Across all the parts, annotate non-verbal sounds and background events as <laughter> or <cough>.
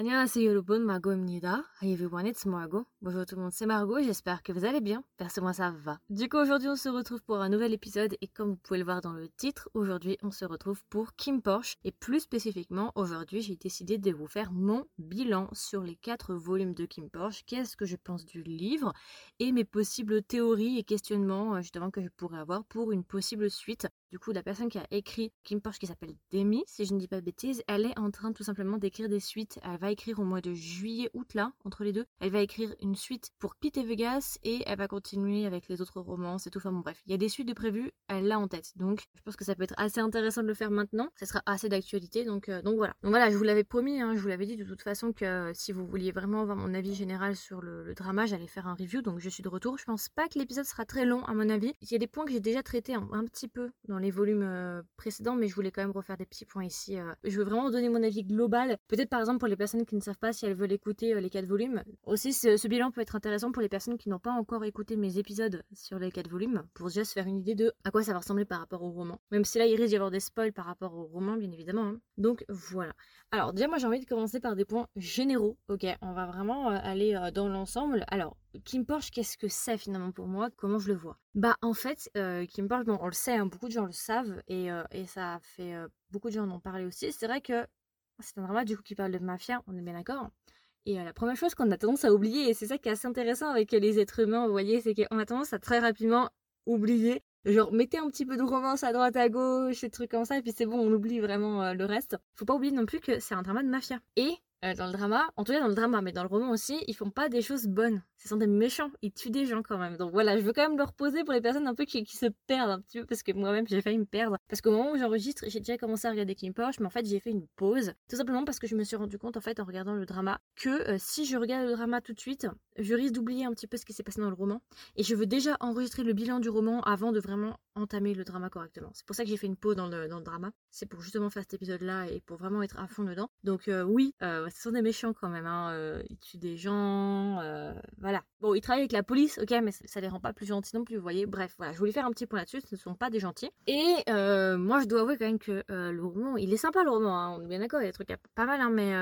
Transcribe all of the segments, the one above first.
안녕하세요 여러분, Margot입니다. Hi everyone, it's Margot. Bonjour tout le monde, c'est Margot, j'espère que vous allez bien. Perso moi ça va. Du coup aujourd'hui on se retrouve pour un nouvel épisode et comme vous pouvez le voir dans le titre, aujourd'hui on se retrouve pour Kim Porsche et plus spécifiquement aujourd'hui j'ai décidé de vous faire mon bilan sur les quatre volumes de Kim Porsche, qu'est-ce que je pense du livre et mes possibles théories et questionnements euh, justement que je pourrais avoir pour une possible suite. Du coup la personne qui a écrit Kim Porsche qui s'appelle Demi, si je ne dis pas de bêtises, elle est en train tout simplement d'écrire des suites va écrire au mois de juillet-août là, entre les deux. Elle va écrire une suite pour Pete et Vegas et elle va continuer avec les autres romans et tout. Enfin bon bref, il y a des suites de prévues, elle l'a en tête. Donc je pense que ça peut être assez intéressant de le faire maintenant. Ça sera assez d'actualité. Donc, euh, donc voilà. Donc voilà, je vous l'avais promis, hein, je vous l'avais dit de toute façon que euh, si vous vouliez vraiment avoir mon avis général sur le, drama, j'allais faire un review. Donc je suis de retour. Je pense pas que l'épisode sera très long à mon avis. Il y a des points que j'ai déjà traités un, petit peu dans les volumes euh, précédents, mais je voulais quand même refaire des petits points ici. je veux vraiment donner mon avis global. Peut-être par exemple pour les personnes qui ne savent pas si elles veulent écouter euh, les quatre volumes. Aussi, ce, bilan peut être intéressant pour les personnes qui n'ont pas encore écouté mes épisodes sur les quatre volumes, pour déjà se faire une idée de à quoi ça va ressembler par rapport au roman. Même si là, il risque d'y avoir des spoils par rapport au roman, bien évidemment. Hein. Donc voilà. Alors déjà, moi j'ai envie de commencer par des points généraux. Ok, on va vraiment euh, aller euh, dans l'ensemble. Alors, Kim Porsche, qu'est-ce que c'est finalement pour moi? Comment je le vois? Bah en fait, Kim Porsche, bon, on le sait, hein, beaucoup de gens le savent et, et ça fait beaucoup de gens en ont parlé aussi. C'est vrai que c'est un drama du coup qui parle de mafia, on est bien d'accord. Et euh, la première chose qu'on a tendance à oublier, et c'est ça qui est assez intéressant avec les êtres humains, vous voyez, c'est qu'on a tendance à très rapidement oublier. Genre, mettez un petit peu de romance à droite, à gauche, des trucs comme ça, et puis c'est bon, on oublie vraiment euh, le reste. Faut pas oublier non plus que c'est un drama de mafia. Et euh, dans le drama, en tout cas dans le drama, mais dans le roman aussi, ils font pas des choses bonnes. Ce sont des méchants, ils tuent des gens quand même. Donc voilà, je veux quand même le reposer pour les personnes un peu qui, se perdent un petit peu, parce que moi-même j'ai failli me perdre. Parce qu'au moment où j'enregistre, j'ai déjà commencé à regarder Kim Porsche, mais en fait j'ai fait une pause. Tout simplement parce que je me suis rendu compte en fait en regardant le drama que euh, si je regarde le drama tout de suite, je risque d'oublier un petit peu ce qui s'est passé dans le roman. Et je veux déjà enregistrer le bilan du roman avant de vraiment entamer le drama correctement. C'est pour ça que j'ai fait une pause dans le, dans le drama. C'est pour justement faire cet épisode-là et pour vraiment être à fond dedans. Donc euh, oui, ce sont des méchants quand même. Hein, euh, ils tuent des gens. Euh, voilà. Bon, ils travaillent avec la police, ok, mais ça, les rend pas plus gentils non plus, vous voyez. Bref, voilà, je voulais faire un petit point là-dessus. Ce ne sont pas des gentils. Et euh, moi, je dois avouer quand même que le roman, il est sympa le roman. Hein, on est bien d'accord, il y a des trucs pas mal, hein, mais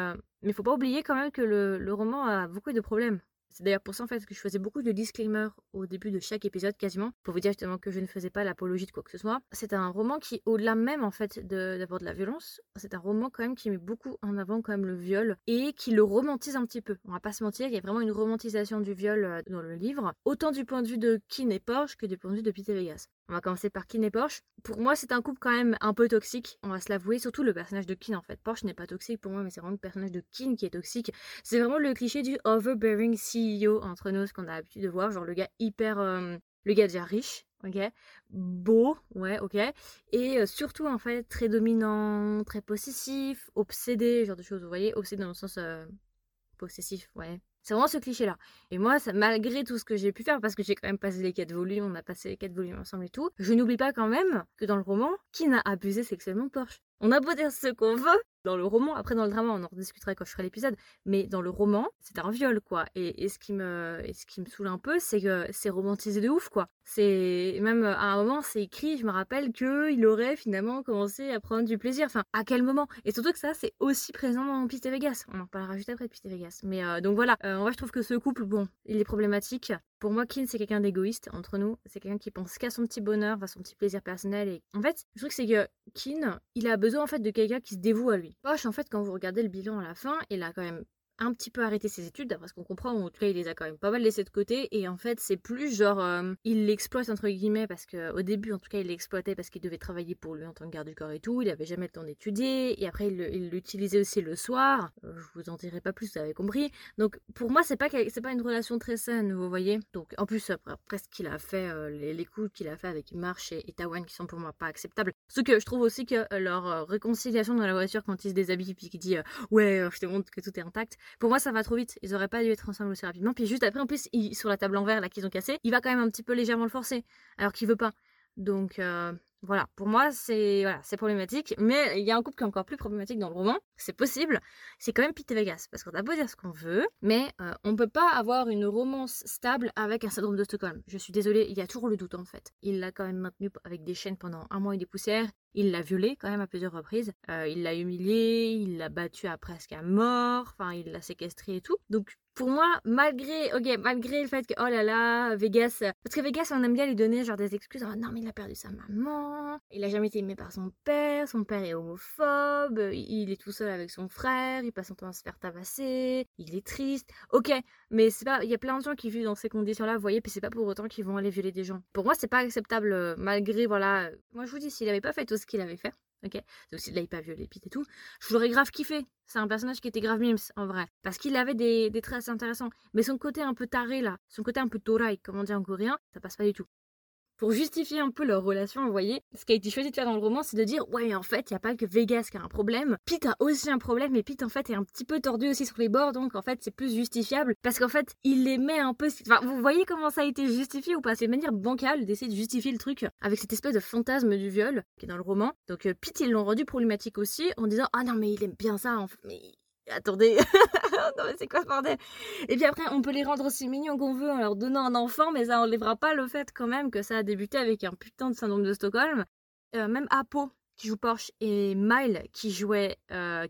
mais faut pas oublier quand même que le roman a beaucoup de problèmes. C'est d'ailleurs pour ça en fait que je faisais beaucoup de disclaimers au début de chaque épisode quasiment pour vous dire justement que je ne faisais pas l'apologie de quoi que ce soit. C'est un roman qui au-delà même en fait d'avoir de, la violence, c'est un roman quand même qui met beaucoup en avant quand même le viol et qui le romantise un petit peu. On va pas se mentir, il y a vraiment une romantisation du viol euh, dans le livre, autant du point de vue de Kin et Porsche que du point de vue de Peter Vegas. On va commencer par Kin et Porsche. Pour moi, c'est un couple quand même un peu toxique, on va se l'avouer, surtout le personnage de Kin en fait. Porsche n'est pas toxique pour moi, mais c'est vraiment le personnage de Kin qui est toxique. C'est vraiment le cliché du overbearing CEO entre nous, ce qu'on a l'habitude de voir, genre le gars hyper... Euh, le gars déjà riche, ok? Beau, ouais, ok. Et euh, surtout, en fait, très dominant, très possessif, obsédé, genre de choses, vous voyez Obsédé dans le sens euh, possessif, ouais. C'est vraiment ce cliché-là. Et moi, malgré tout ce que j'ai pu faire, parce que j'ai quand même passé les quatre volumes, on a passé les quatre volumes ensemble et tout, je n'oublie pas quand même que dans le roman, qui n'a abusé sexuellement Porsche? On a beau dire ce qu'on veut, dans le roman, après dans le drama, on en rediscutera quand je ferai l'épisode, mais dans le roman, c'est un viol, quoi. Et, ce qui me, ce qui me saoule un peu, c'est que c'est romantisé de ouf, quoi. C'est même à un moment, c'est écrit, je me rappelle que il aurait finalement commencé à prendre du plaisir. Enfin, à quel moment? Et surtout que ça, c'est aussi présent dans Piste Vegas. On en parlera juste après de Piste Vegas. Mais euh, donc voilà. Euh, en vrai, je trouve que ce couple, bon, il est problématique. Pour moi, Kin, c'est quelqu'un d'égoïste entre nous. C'est quelqu'un qui pense qu'à son petit bonheur, à son petit plaisir personnel. Et en fait, trouve que c'est que Kin, il a besoin en fait de quelqu'un qui se dévoue à lui. Poche, en fait, quand vous regardez le bilan à la fin, il a quand même un petit peu arrêté ses études, d'après ce qu'on comprend, en tout cas il les a quand même pas mal laissés de côté, et en fait c'est plus genre, euh, il l'exploite entre guillemets, parce qu'au début en tout cas il l'exploitait parce qu'il devait travailler pour lui en tant que garde du corps et tout, il avait jamais le temps d'étudier, et après il l'utilisait aussi le soir, euh, je vous en dirai pas plus, vous avez compris, donc pour moi c'est pas, pas une relation très saine, vous voyez, donc en plus après, ce qu'il a fait, euh, les, coups qu'il a fait avec Marsh et, Tawan qui sont pour moi pas acceptables, ce que je trouve aussi que leur réconciliation dans la voiture quand il se déshabille puis qu'il dit ouais je te montre que tout est intact, pour moi, ça va trop vite. Ils auraient pas dû être ensemble aussi rapidement. Puis juste après, en plus, sur la table en verre là qu'ils ont cassé, il va quand même un petit peu légèrement le forcer, alors qu'il veut pas. Donc euh, voilà, pour moi, c'est voilà, c'est problématique. Mais il y a un couple qui est encore plus problématique dans le roman. C'est possible. C'est quand même Pete Vegas, parce qu'on a beau dire ce qu'on veut, mais euh, on peut pas avoir une romance stable avec un syndrome de Stockholm. Je suis désolée, il y a toujours le doute en fait. Il l'a quand même maintenu avec des chaînes pendant un mois et des poussières. Il l'a violée quand même à plusieurs reprises. Euh, il l'a humiliée, il l'a battue à presque à mort, enfin il l'a séquestrée et tout. Donc pour moi, malgré, ok, malgré le fait que, oh là là, Vegas, parce que Vegas, on aime bien lui donner genre des excuses, oh non mais il a perdu sa maman, il a jamais été aimé par son père, son père est homophobe, il est tout seul avec son frère, il passe son temps à se faire tabasser, il est triste, ok, mais c'est pas, il y a plein de gens qui vivent dans ces conditions-là, vous voyez, puis c'est pas pour autant qu'ils vont aller violer des gens. Pour moi, c'est pas acceptable, euh, malgré, voilà, moi je vous dis, s'il avait pas fait tout ce qu'il avait fait, Ok? Donc là, il pas violé et tout. Je l'aurais grave kiffé. C'est un personnage qui était grave mimes, en vrai. Parce qu'il avait des, des, traits assez intéressants. Mais son côté un peu taré, là, son côté un peu torai, comme on dit en coréen, ça passe pas du tout pour justifier un peu leur relation, vous voyez, ce qui a été choisi de faire dans le roman, c'est de dire ouais, en fait, il n'y a pas que Vegas qui a un problème. Pete a aussi un problème, et Pete en fait est un petit peu tordu aussi sur les bords, donc en fait c'est plus justifiable parce qu'en fait il les met un peu. Enfin, vous voyez comment ça a été justifié ou pas? C'est une manière bancale d'essayer de justifier le truc avec cette espèce de fantasme du viol qui est dans le roman. Donc euh, Pete ils l'ont rendu problématique aussi en disant ah non mais il aime bien ça, en mais attendez, <laughs> non c'est quoi ce bordel? Et puis après, on peut les rendre aussi mignons qu'on veut en leur donnant un enfant, mais ça enlèvera pas le fait quand même que ça a débuté avec un putain de syndrome de Stockholm. Euh, même Apo, qui joue Porsche, et Mile, qui jouait euh,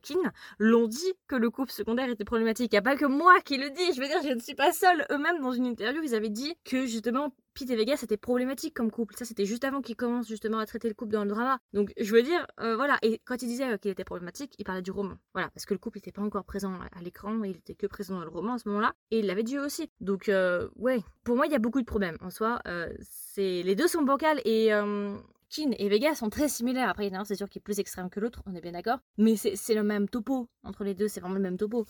l'ont dit que le couple secondaire était problématique. Il n'y a pas que moi qui le dis, je veux dire, je ne suis pas seule. Eux-mêmes, dans une interview, ils avaient dit que justement, Pete et Vega, c'était problématique comme couple. Ça, c'était juste avant qu'ils commencent justement à traiter le couple dans le drama. Donc, je veux dire, euh, voilà. Et quand il disait qu'il était problématique, il parlait du roman. Voilà, parce que le couple n'était pas encore présent à l'écran, il était que présent dans le roman à ce moment-là. Et il l'avait dit aussi. Donc, euh, ouais, pour moi, il y a beaucoup de problèmes. En soi, les deux sont bancales et Kin et Vega sont très similaires. Après, c'est sûr, qui est plus extrême que l'autre, on est bien d'accord. Mais c'est le même topo. Entre les deux, c'est vraiment le même topo.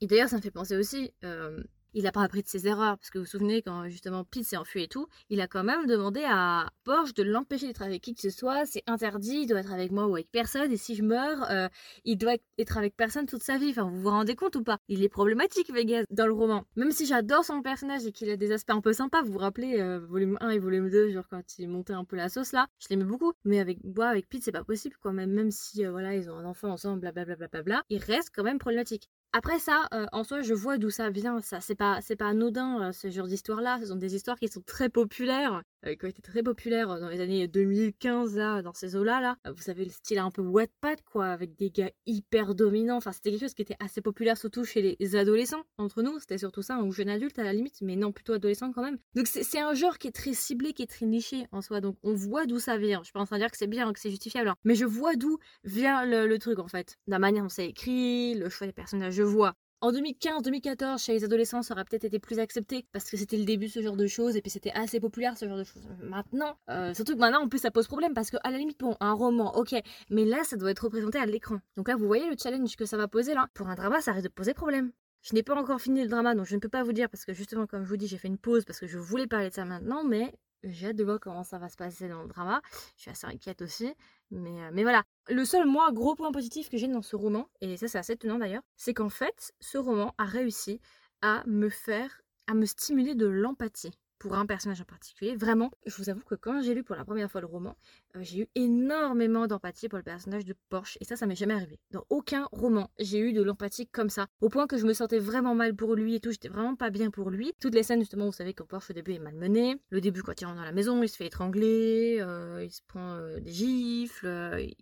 Et d'ailleurs, ça me fait penser aussi, euh, il n'a pas appris de ses erreurs. Parce que vous vous souvenez, quand justement Pete s'est enfui et tout, il a quand même demandé à Porsche de l'empêcher d'être avec qui que ce soit. C'est interdit, il doit être avec moi ou avec personne. Et si je meurs, euh, il doit être avec personne toute sa vie. Enfin, vous vous rendez compte ou pas? Il est problématique, Vegas, dans le roman. Même si j'adore son personnage et qu'il a des aspects un peu sympas, vous vous rappelez, euh, volume 1 et volume 2, genre quand il montait un peu la sauce là, je l'aimais beaucoup. Mais avec moi, avec Pete, c'est pas possible, quoi. Même, même si, euh, voilà, ils ont un enfant ensemble, blablabla, bla, bla, bla, il reste quand même problématique. Après ça, euh, en soi, je vois d'où ça vient. Ça, c'est pas, c'est pas anodin euh, ce genre d'histoire-là. Ce sont des histoires qui sont très populaires, euh, qui ont été très populaires dans les années 2015 là, dans ces eaux-là. Là, vous savez le style un peu Wattpad quoi, avec des gars hyper dominants. Enfin, c'était quelque chose qui était assez populaire surtout chez les adolescents. Entre nous, c'était surtout ça, ou jeunes adultes à la limite, mais non plutôt adolescents quand même. Donc c'est un genre qui est très ciblé, qui est très niché en soi. Donc on voit d'où ça vient. Je train de dire que c'est bien, que c'est justifiable, hein. mais je vois d'où vient le, le, truc en fait. La manière dont c'est écrit, le choix des personnages vois. En 2015-2014, chez les adolescents, ça aurait peut-être été plus accepté parce que c'était le début de ce genre de choses et puis c'était assez populaire ce genre de choses. Maintenant, euh, surtout que maintenant en plus ça pose problème parce que à la limite, bon, un roman, ok, mais là ça doit être représenté à l'écran. Donc là, vous voyez le challenge que ça va poser là. Pour un drama, ça risque de poser problème. Je n'ai pas encore fini le drama, donc je ne peux pas vous dire parce que justement, comme je vous dis, j'ai fait une pause parce que je voulais parler de ça maintenant, mais j'ai hâte de voir comment ça va se passer dans le drama. Je suis assez inquiète aussi. Mais, euh, mais voilà. Le seul, moi, gros point positif que j'ai dans ce roman, et ça c'est assez étonnant d'ailleurs, c'est qu'en fait, ce roman a réussi à me faire, à me stimuler de l'empathie pour un personnage en particulier. Vraiment, je vous avoue que quand j'ai lu pour la première fois le roman, j'ai eu énormément d'empathie pour le personnage de Porsche. Et ça, ça m'est jamais arrivé. Dans aucun roman, j'ai eu de l'empathie comme ça. Au point que je me sentais vraiment mal pour lui et tout. J'étais vraiment pas bien pour lui. Toutes les scènes, justement, vous savez, quand Porsche au début est malmené. Le début, quand il rentre dans la maison, il se fait étrangler, euh, il se prend euh, des gifles,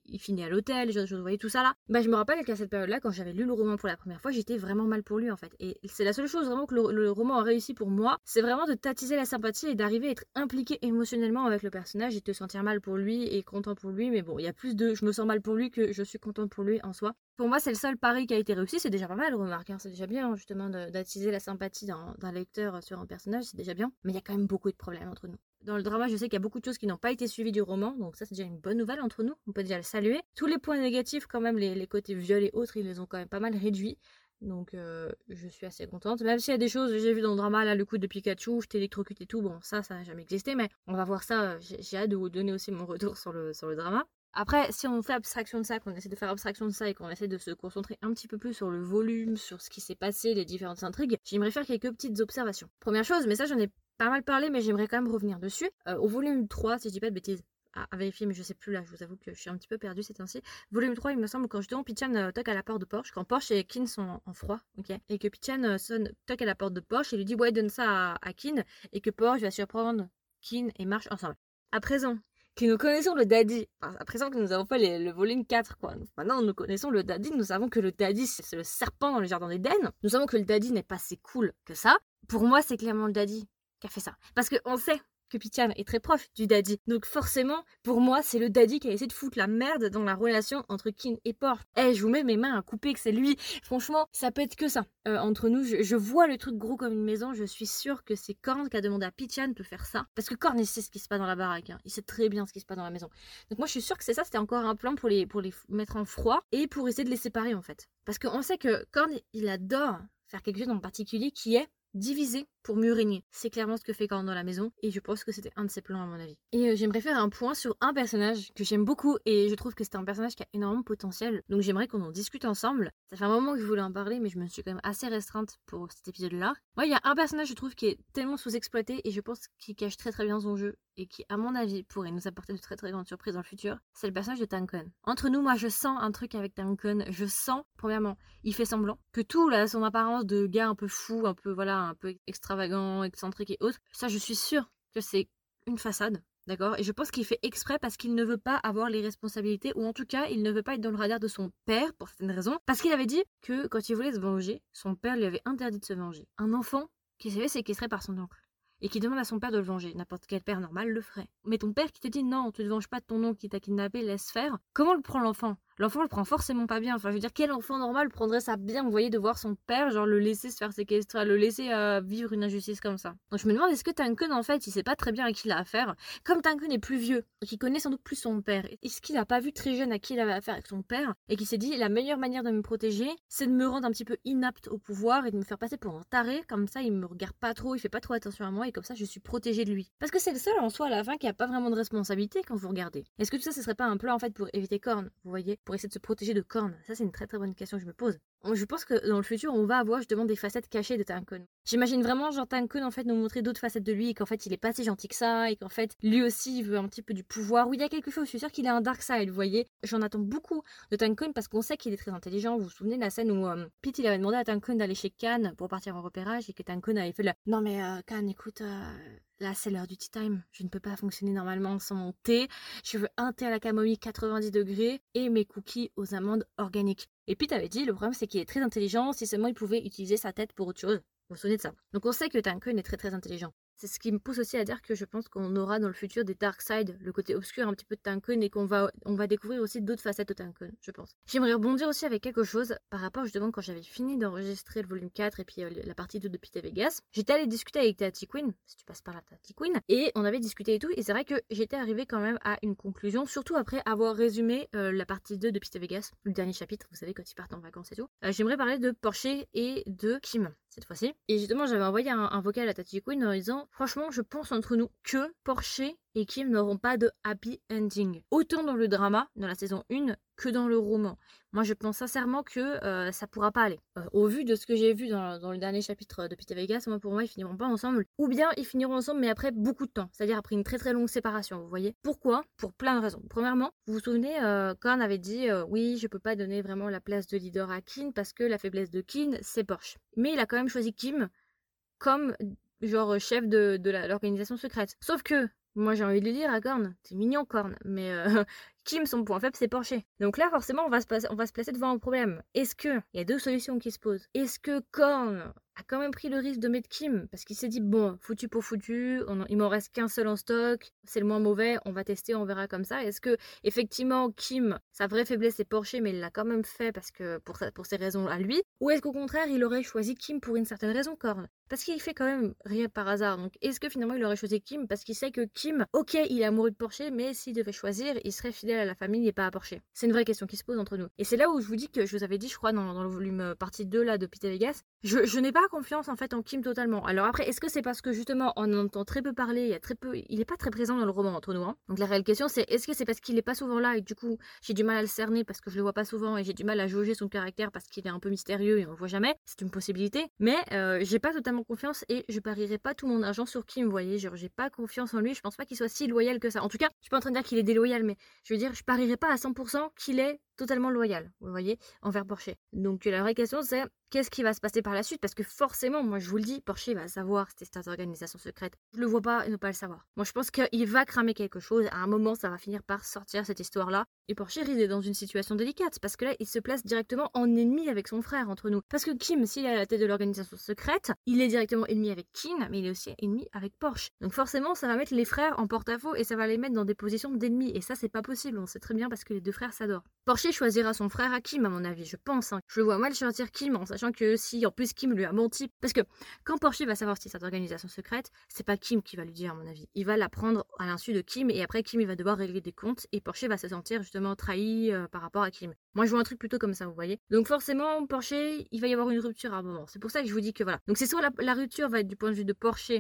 il finit à l'hôtel, choses, vous voyez tout ça là. Bah, je me rappelle qu'à cette période-là, quand j'avais lu le roman pour la première fois, j'étais vraiment mal pour lui en fait. Et c'est la seule chose vraiment que le, roman a réussi pour moi, c'est vraiment de tatiser la sympathie et d'arriver à être impliqué émotionnellement avec le personnage et te sentir mal pour lui et content pour lui. Mais bon, il y a plus de je me sens mal pour lui que je suis content pour lui en soi. Pour moi, c'est le seul pari qui a été réussi. C'est déjà pas mal, remarque. Hein. C'est déjà bien, justement, d'attiser la sympathie d'un lecteur sur un personnage. C'est déjà bien. Mais il y a quand même beaucoup de problèmes entre nous. Dans le drama, je sais qu'il y a beaucoup de choses qui n'ont pas été suivies du roman, donc ça c'est déjà une bonne nouvelle entre nous, on peut déjà le saluer. Tous les points négatifs, quand même, les, les côtés viol et autres, ils les ont quand même pas mal réduits. Donc euh, je suis assez contente. Même s'il y a des choses, j'ai vu dans le drama, là, le coup de Pikachu, je t'électrocute et tout, bon, ça, ça n'a jamais existé, mais on va voir ça. J'ai hâte de vous donner aussi mon <laughs> retour sur le, sur le drama. Après, si on fait abstraction de ça, qu'on essaie de faire abstraction de ça et qu'on essaie de se concentrer un petit peu plus sur le volume, sur ce qui s'est passé, les différentes intrigues, j'aimerais faire quelques petites observations. Première chose, mais ça j'en ai pas mal parlé, mais j'aimerais quand même revenir dessus. Euh, au volume 3, si je dis pas de bêtises, à, vérifier, mais je sais plus là, je vous avoue que je suis un petit peu perdue ces temps-ci. Volume 3, il me semble, quand justement Pichan euh, toque à la porte de Porsche, quand Porsche et Kin sont en, froid, ok, et que Pichan euh, sonne, toque à la porte de Porsche et lui dit ouais, donne ça à, Kin, et que Porsche va surprendre Kin et marche ensemble. À présent, que nous connaissons le daddy. à présent que nous avons fait le volume 4, quoi. Maintenant, nous connaissons le daddy. Nous savons que le daddy, c'est le serpent dans le jardin d'Éden. Nous savons que le daddy n'est pas si cool que ça. Pour moi, c'est clairement le daddy qui a fait ça. Parce qu'on sait que est très proche du daddy. Donc forcément, pour moi, c'est le daddy qui a essayé de foutre la merde dans la relation entre Kin et Porf. Eh, je vous mets mes mains à couper que c'est lui. Franchement, ça peut être que ça. Euh, entre nous, je, vois le truc gros comme une maison. Je suis sûre que c'est Korn qui a demandé à Pichan de faire ça. Parce que Korn, il sait ce qui se passe dans la baraque. Hein. Il sait très bien ce qui se passe dans la maison. Donc moi, je suis sûre que c'est ça. C'était encore un plan pour les, pour les mettre en froid et pour essayer de les séparer, en fait. Parce qu'on sait que Korn, il adore faire quelque chose en particulier qui est diviser pour mieux régner. C'est clairement ce que fait Korn dans la maison et je pense que c'était un de ses plans à mon avis. Et euh, j'aimerais faire un point sur un personnage que j'aime beaucoup et je trouve que c'est un personnage qui a énormément de potentiel. Donc j'aimerais qu'on en discute ensemble. Ça fait un moment que je voulais en parler mais je me suis quand même assez restreinte pour cet épisode-là. Moi, il y a un personnage je trouve qui est tellement sous-exploité et je pense qu'il cache très très bien son jeu et qui à mon avis pourrait nous apporter de très très grandes surprises dans le futur. C'est le personnage de Tankon. Entre nous, moi je sens un truc avec Tankon. Je sens, premièrement, il fait semblant que tout là, son apparence de gars un peu fou, un peu voilà, un peu extravagant, excentrique et autres, ça je suis sûre que c'est une façade. D'accord? Et je pense qu'il fait exprès parce qu'il ne veut pas avoir les responsabilités, ou en tout cas, il ne veut pas être dans le radar de son père, pour certaines raisons. Parce qu'il avait dit que quand il voulait se venger, son père lui avait interdit de se venger. Un enfant qui s'est fait par son oncle et qui demande à son père de le venger. N'importe quel père normal le ferait. Mais ton père qui te dit non, tu ne te venges pas de ton oncle qui t'a kidnappé, laisse faire. Comment le prend l'enfant? L'enfant le prend forcément pas bien. Enfin, je veux dire, quel enfant normal prendrait ça bien, vous voyez, de voir son père, genre le laisser se faire séquestrer, le laisser euh, vivre une injustice comme ça? Donc je me demande, est-ce que Tankun, en fait, il sait pas très bien à qui il a affaire? Comme Tankun est plus vieux, qui connaît sans doute plus son père, est-ce qu'il a pas vu très jeune à qui il avait affaire avec son père, et qui s'est dit, la meilleure manière de me protéger, c'est de me rendre un petit peu inapte au pouvoir et de me faire passer pour un taré, comme ça il me regarde pas trop, il fait pas trop attention à moi, et comme ça je suis protégée de lui. Parce que c'est le seul en soi à la fin qui a pas vraiment de responsabilité quand vous regardez. Est-ce que tout ça, ce serait pas un plan en fait pour éviter Korn, vous voyez, essayer de se protéger de ça, c'est une très très bonne question que je me pose. Je pense que dans le futur, on va avoir justement des facettes cachées de Tankun. J'imagine vraiment genre Tankun en fait nous montrer d'autres facettes de lui et qu'en fait il est pas si gentil que ça et qu'en fait lui aussi il veut un petit peu du pouvoir. Oui, il y a quelque chose, je suis sûre qu'il a un dark side, vous voyez. J'en attends beaucoup de Tankun parce qu'on sait qu'il est très intelligent. Vous vous souvenez de la scène où euh, Pete il avait demandé à Tankun d'aller chez Khan pour partir en repérage et que Tankun avait fait le Non mais euh, Khan, écoute, euh, Là, c'est l'heure du tea time. Je ne peux pas fonctionner normalement sans mon thé. Je veux un thé à la camomille 90 degrés et mes cookies aux amandes organiques. Et puis, t'avais dit, le problème, c'est qu'il est très intelligent. Si seulement il pouvait utiliser sa tête pour autre chose. Vous vous souvenez de ça? Donc, on sait que Tankun est très très intelligent. C'est ce qui me pousse aussi à dire que je pense qu'on aura dans le futur des dark side, le côté obscur un petit peu de Tankun et qu'on va, on découvrir aussi d'autres facettes de Tankun, je pense. J'aimerais rebondir aussi avec quelque chose par rapport justement quand j'avais fini d'enregistrer le volume 4 et puis euh, la partie 2 de Pete Vegas. J'étais allée discuter avec Tati Queen, si tu passes par là Tati Queen, et on avait discuté et tout, et c'est vrai que j'étais arrivée quand même à une conclusion, surtout après avoir résumé euh, la partie 2 de Pete Vegas, le dernier chapitre, vous savez, quand ils partent en vacances et tout. Euh, j'aimerais parler de Porsche et de Kim cette fois-ci. Et justement, j'avais envoyé un, vocal à Tati Queen en disant Franchement, je pense entre nous que Porsche et Kim n'auront pas de happy ending. Autant dans le drama, dans la saison 1, que dans le roman. Moi, je pense sincèrement que euh, ça pourra pas aller. Euh, au vu de ce que j'ai vu dans, le dernier chapitre de Peter Vegas, moi, pour moi, ils finiront pas ensemble. Ou bien, ils finiront ensemble, mais après beaucoup de temps. C'est-à-dire après une très très longue séparation, vous voyez. Pourquoi? Pour plein de raisons. Premièrement, vous vous souvenez, euh, Korn avait dit Oui, je peux pas donner vraiment la place de leader à Kim parce que la faiblesse de Kim, c'est Porsche. Mais il a quand même choisi Kim comme genre chef de, de l'organisation secrète. Sauf que moi, j'ai envie de lui dire à Korn, c'est mignon Korn, mais euh, Kim, son point faible, c'est Porsche. Donc là, forcément, on va se, placer devant un problème. Est-ce que, il y a deux solutions qui se posent. Est-ce que Korn a quand même pris le risque de mettre Kim? Parce qu'il s'est dit bon, foutu pour foutu, il m'en reste qu'un seul en stock, c'est le moins mauvais, on va tester, on verra comme ça. Est-ce que effectivement Kim, sa vraie faiblesse c'est Porsche, mais il l'a quand même fait parce que pour, pour ses raisons à lui, ou est-ce qu'au contraire il aurait choisi Kim pour une certaine raison, Korn? Parce qu'il fait quand même rien par hasard. Donc est-ce que finalement il aurait choisi Kim? Parce qu'il sait que Kim, ok, il est amoureux de Porsche, mais s'il devait choisir, il serait fidèle à la famille et pas à Porsche. C'est une vraie question qui se pose entre nous. Et c'est là où je vous dis que je vous avais dit, je crois, dans, le volume euh, partie 2 là de Peter Vegas, je, n'ai pas confiance en fait en Kim totalement. Alors après, est-ce que c'est parce que justement on entend très peu parler, il y a très peu, il est pas très présent dans le roman entre nous. Hein. Donc la réelle question c'est est-ce que c'est parce qu'il est pas souvent là et du coup j'ai du mal à le cerner parce que je le vois pas souvent et j'ai du mal à jauger son caractère parce qu'il est un peu mystérieux et on le voit jamais? C'est une possibilité. Mais euh, j'ai pas totalement confiance et je parierai pas tout mon argent sur Kim, vous voyez. Genre j'ai pas confiance en lui. Je pense pas qu'il soit si loyal que ça. En tout cas, je suis pas en train de dire qu'il est déloyal, mais je veux je parierai pas à 100% qu'il est totalement loyal, vous voyez, envers Porsche. Donc la vraie question c'est qu'est-ce qui va se passer par la suite? Parce que forcément, moi je vous le dis, Porsche va savoir c'était cette organisation secrète. Je le vois pas et ne pas le savoir. Moi je pense qu'il va cramer quelque chose. À un moment, ça va finir par sortir cette histoire-là. Et Porsche risque d'être dans une situation délicate parce que là, il se place directement en ennemi avec son frère entre nous. Parce que Kim, s'il est à la tête de l'organisation secrète, il est directement ennemi avec Kim, mais il est aussi ennemi avec Porsche. Donc forcément, ça va mettre les frères en porte-à-faux et ça va les mettre dans des positions d'ennemis. Et ça, c'est pas possible. On sait très bien parce que les deux frères s'adorent. Porsche choisira son frère à Kim, à mon avis, je pense. Hein. Je le vois mal choisir Kim en sachant que si en plus Kim lui a menti. Parce que quand Porsche va savoir si cette organisation secrète, c'est pas Kim qui va lui dire, à mon avis. Il va l'apprendre à l'insu de Kim et après Kim il va devoir régler des comptes et Porsche va se sentir justement trahi euh, par rapport à Kim. Moi je vois un truc plutôt comme ça, vous voyez. Donc forcément, Porsche, il va y avoir une rupture à un moment. C'est pour ça que je vous dis que voilà. Donc c'est soit la, rupture va être du point de vue de Porsche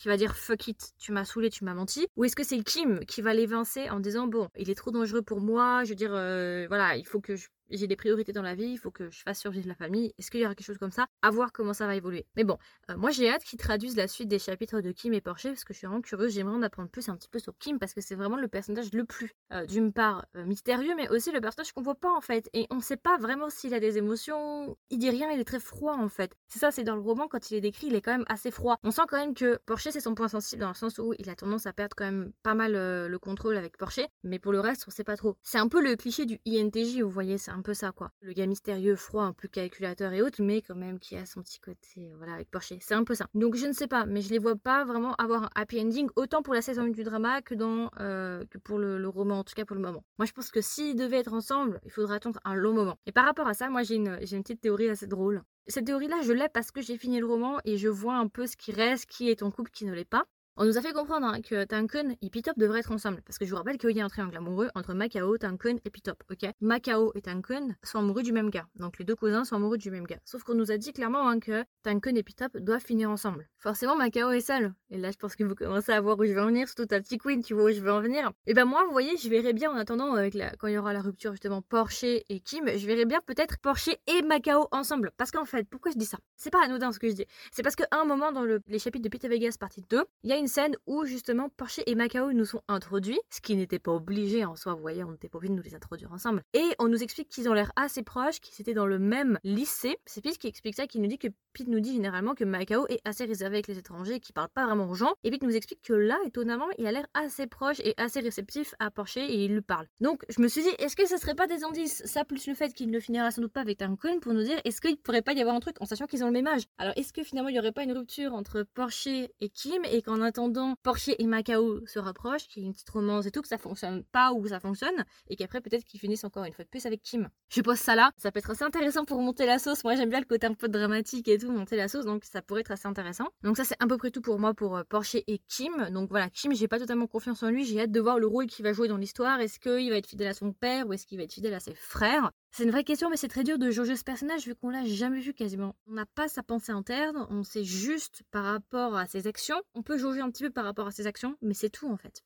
qui va dire fuck it, tu m'as saoulé, tu m'as menti. Ou est-ce que c'est Kim qui va l'évincer en disant bon, il est trop dangereux pour moi, je veux dire, euh, voilà, il faut que je j'ai des priorités dans la vie, il faut que je fasse survivre la famille. Est-ce qu'il y aura quelque chose comme ça? À voir comment ça va évoluer. Mais bon, euh, moi j'ai hâte qu'ils traduisent la suite des chapitres de Kim et Porsche parce que je suis vraiment curieuse. J'aimerais en apprendre plus un petit peu sur Kim parce que c'est vraiment le personnage le plus, euh, d'une part, euh, mystérieux, mais aussi le personnage qu'on voit pas en fait. Et on sait pas vraiment s'il a des émotions. Il dit rien, il est très froid en fait. C'est ça, c'est dans le roman, quand il est décrit, il est quand même assez froid. On sent quand même que Porsche c'est son point sensible dans le sens où il a tendance à perdre quand même pas mal le contrôle avec Porsche, mais pour le reste, on sait pas trop. C'est un peu le cliché du INTJ, vous voyez, c'est peu ça quoi. Le mystérieux, froid, un peu calculateur et autres, mais quand même qui a son petit côté, voilà, avec Porsche. C'est un peu ça. Donc je ne sais pas, mais je les vois pas vraiment avoir un happy ending, autant pour la saison 1 du drama que, dans, euh, que pour le, roman, en tout cas pour le moment. Moi je pense que s'ils devaient être ensemble, il faudrait attendre un long moment. Et par rapport à ça, moi j'ai une, j'ai une petite théorie assez drôle. Cette théorie-là, je l'ai parce que j'ai fini le roman et je vois un peu ce qui reste, qui est en couple, qui ne l'est pas. On nous a fait comprendre hein, que Tankun et Pitop devraient être ensemble. Parce que je vous rappelle qu'il y a un triangle amoureux entre Macao, Tankun et Pitop. Macao et Tankun sont amoureux du même gars. Donc les deux cousins sont amoureux du même gars. Sauf qu'on nous a dit clairement hein, que Tankun et Pitop doivent finir ensemble. Forcément, Macao est seul. Et là, je pense que vous commencez à voir où je vais en venir. Surtout ta petite queen, tu vois où je vais en venir. Et ben moi, vous voyez, je verrais bien en attendant, avec la... quand il y aura la rupture justement Porsche et Kim, je verrais bien peut-être Porsche et Macao ensemble. Parce qu'en fait, pourquoi je dis ça? C'est pas anodin ce que je dis. C'est parce qu'à un moment dans les chapitres de Peter Vegas partie 2, il y a une scène où justement Porsche et Macao nous sont introduits, ce qui n'était pas obligé en soi, vous voyez, on n'était pas obligé de nous les introduire ensemble. Et on nous explique qu'ils ont l'air assez proches, qu'ils étaient dans le même lycée. C'est Pete qui explique ça, qui nous dit que Pete nous dit généralement que Macao est assez réservé avec les étrangers, qui parle pas vraiment aux gens. Et Pete nous explique que là, étonnamment, il a l'air assez proche et assez réceptif à Porsche et il lui parle. Donc je me suis dit, est-ce que ce serait pas des indices? Ça plus le fait qu'il ne finira sans doute pas avec Tankun pour nous dire, est-ce qu'il pourrait pas y avoir un truc en sachant qu'ils ont le même âge? Alors est-ce que finalement il y aurait pas une rupture entre Porsche et Kim et qu'en attendant Porsche et Macao se rapproche, qu'il y ait une petite romance et tout, que ça fonctionne pas ou que ça fonctionne, et qu'après peut-être qu'ils finissent encore une fois de plus avec Kim. Je pose ça là, ça peut être assez intéressant pour monter la sauce. Moi j'aime bien le côté un peu dramatique et tout, monter la sauce, donc ça pourrait être assez intéressant. Donc ça c'est à peu près tout pour moi pour euh, Porsche et Kim. Donc voilà, Kim, j'ai pas totalement confiance en lui, j'ai hâte de voir le rôle qu'il va jouer dans l'histoire. Est-ce qu'il va être fidèle à son père ou est-ce qu'il va être fidèle à ses frères? C'est une vraie question, mais c'est très dur de jauger ce personnage vu qu'on l'a jamais vu quasiment. On n'a pas sa pensée interne, on sait juste par rapport à ses actions. On peut jauger un petit peu par rapport à ses actions, mais c'est tout en fait.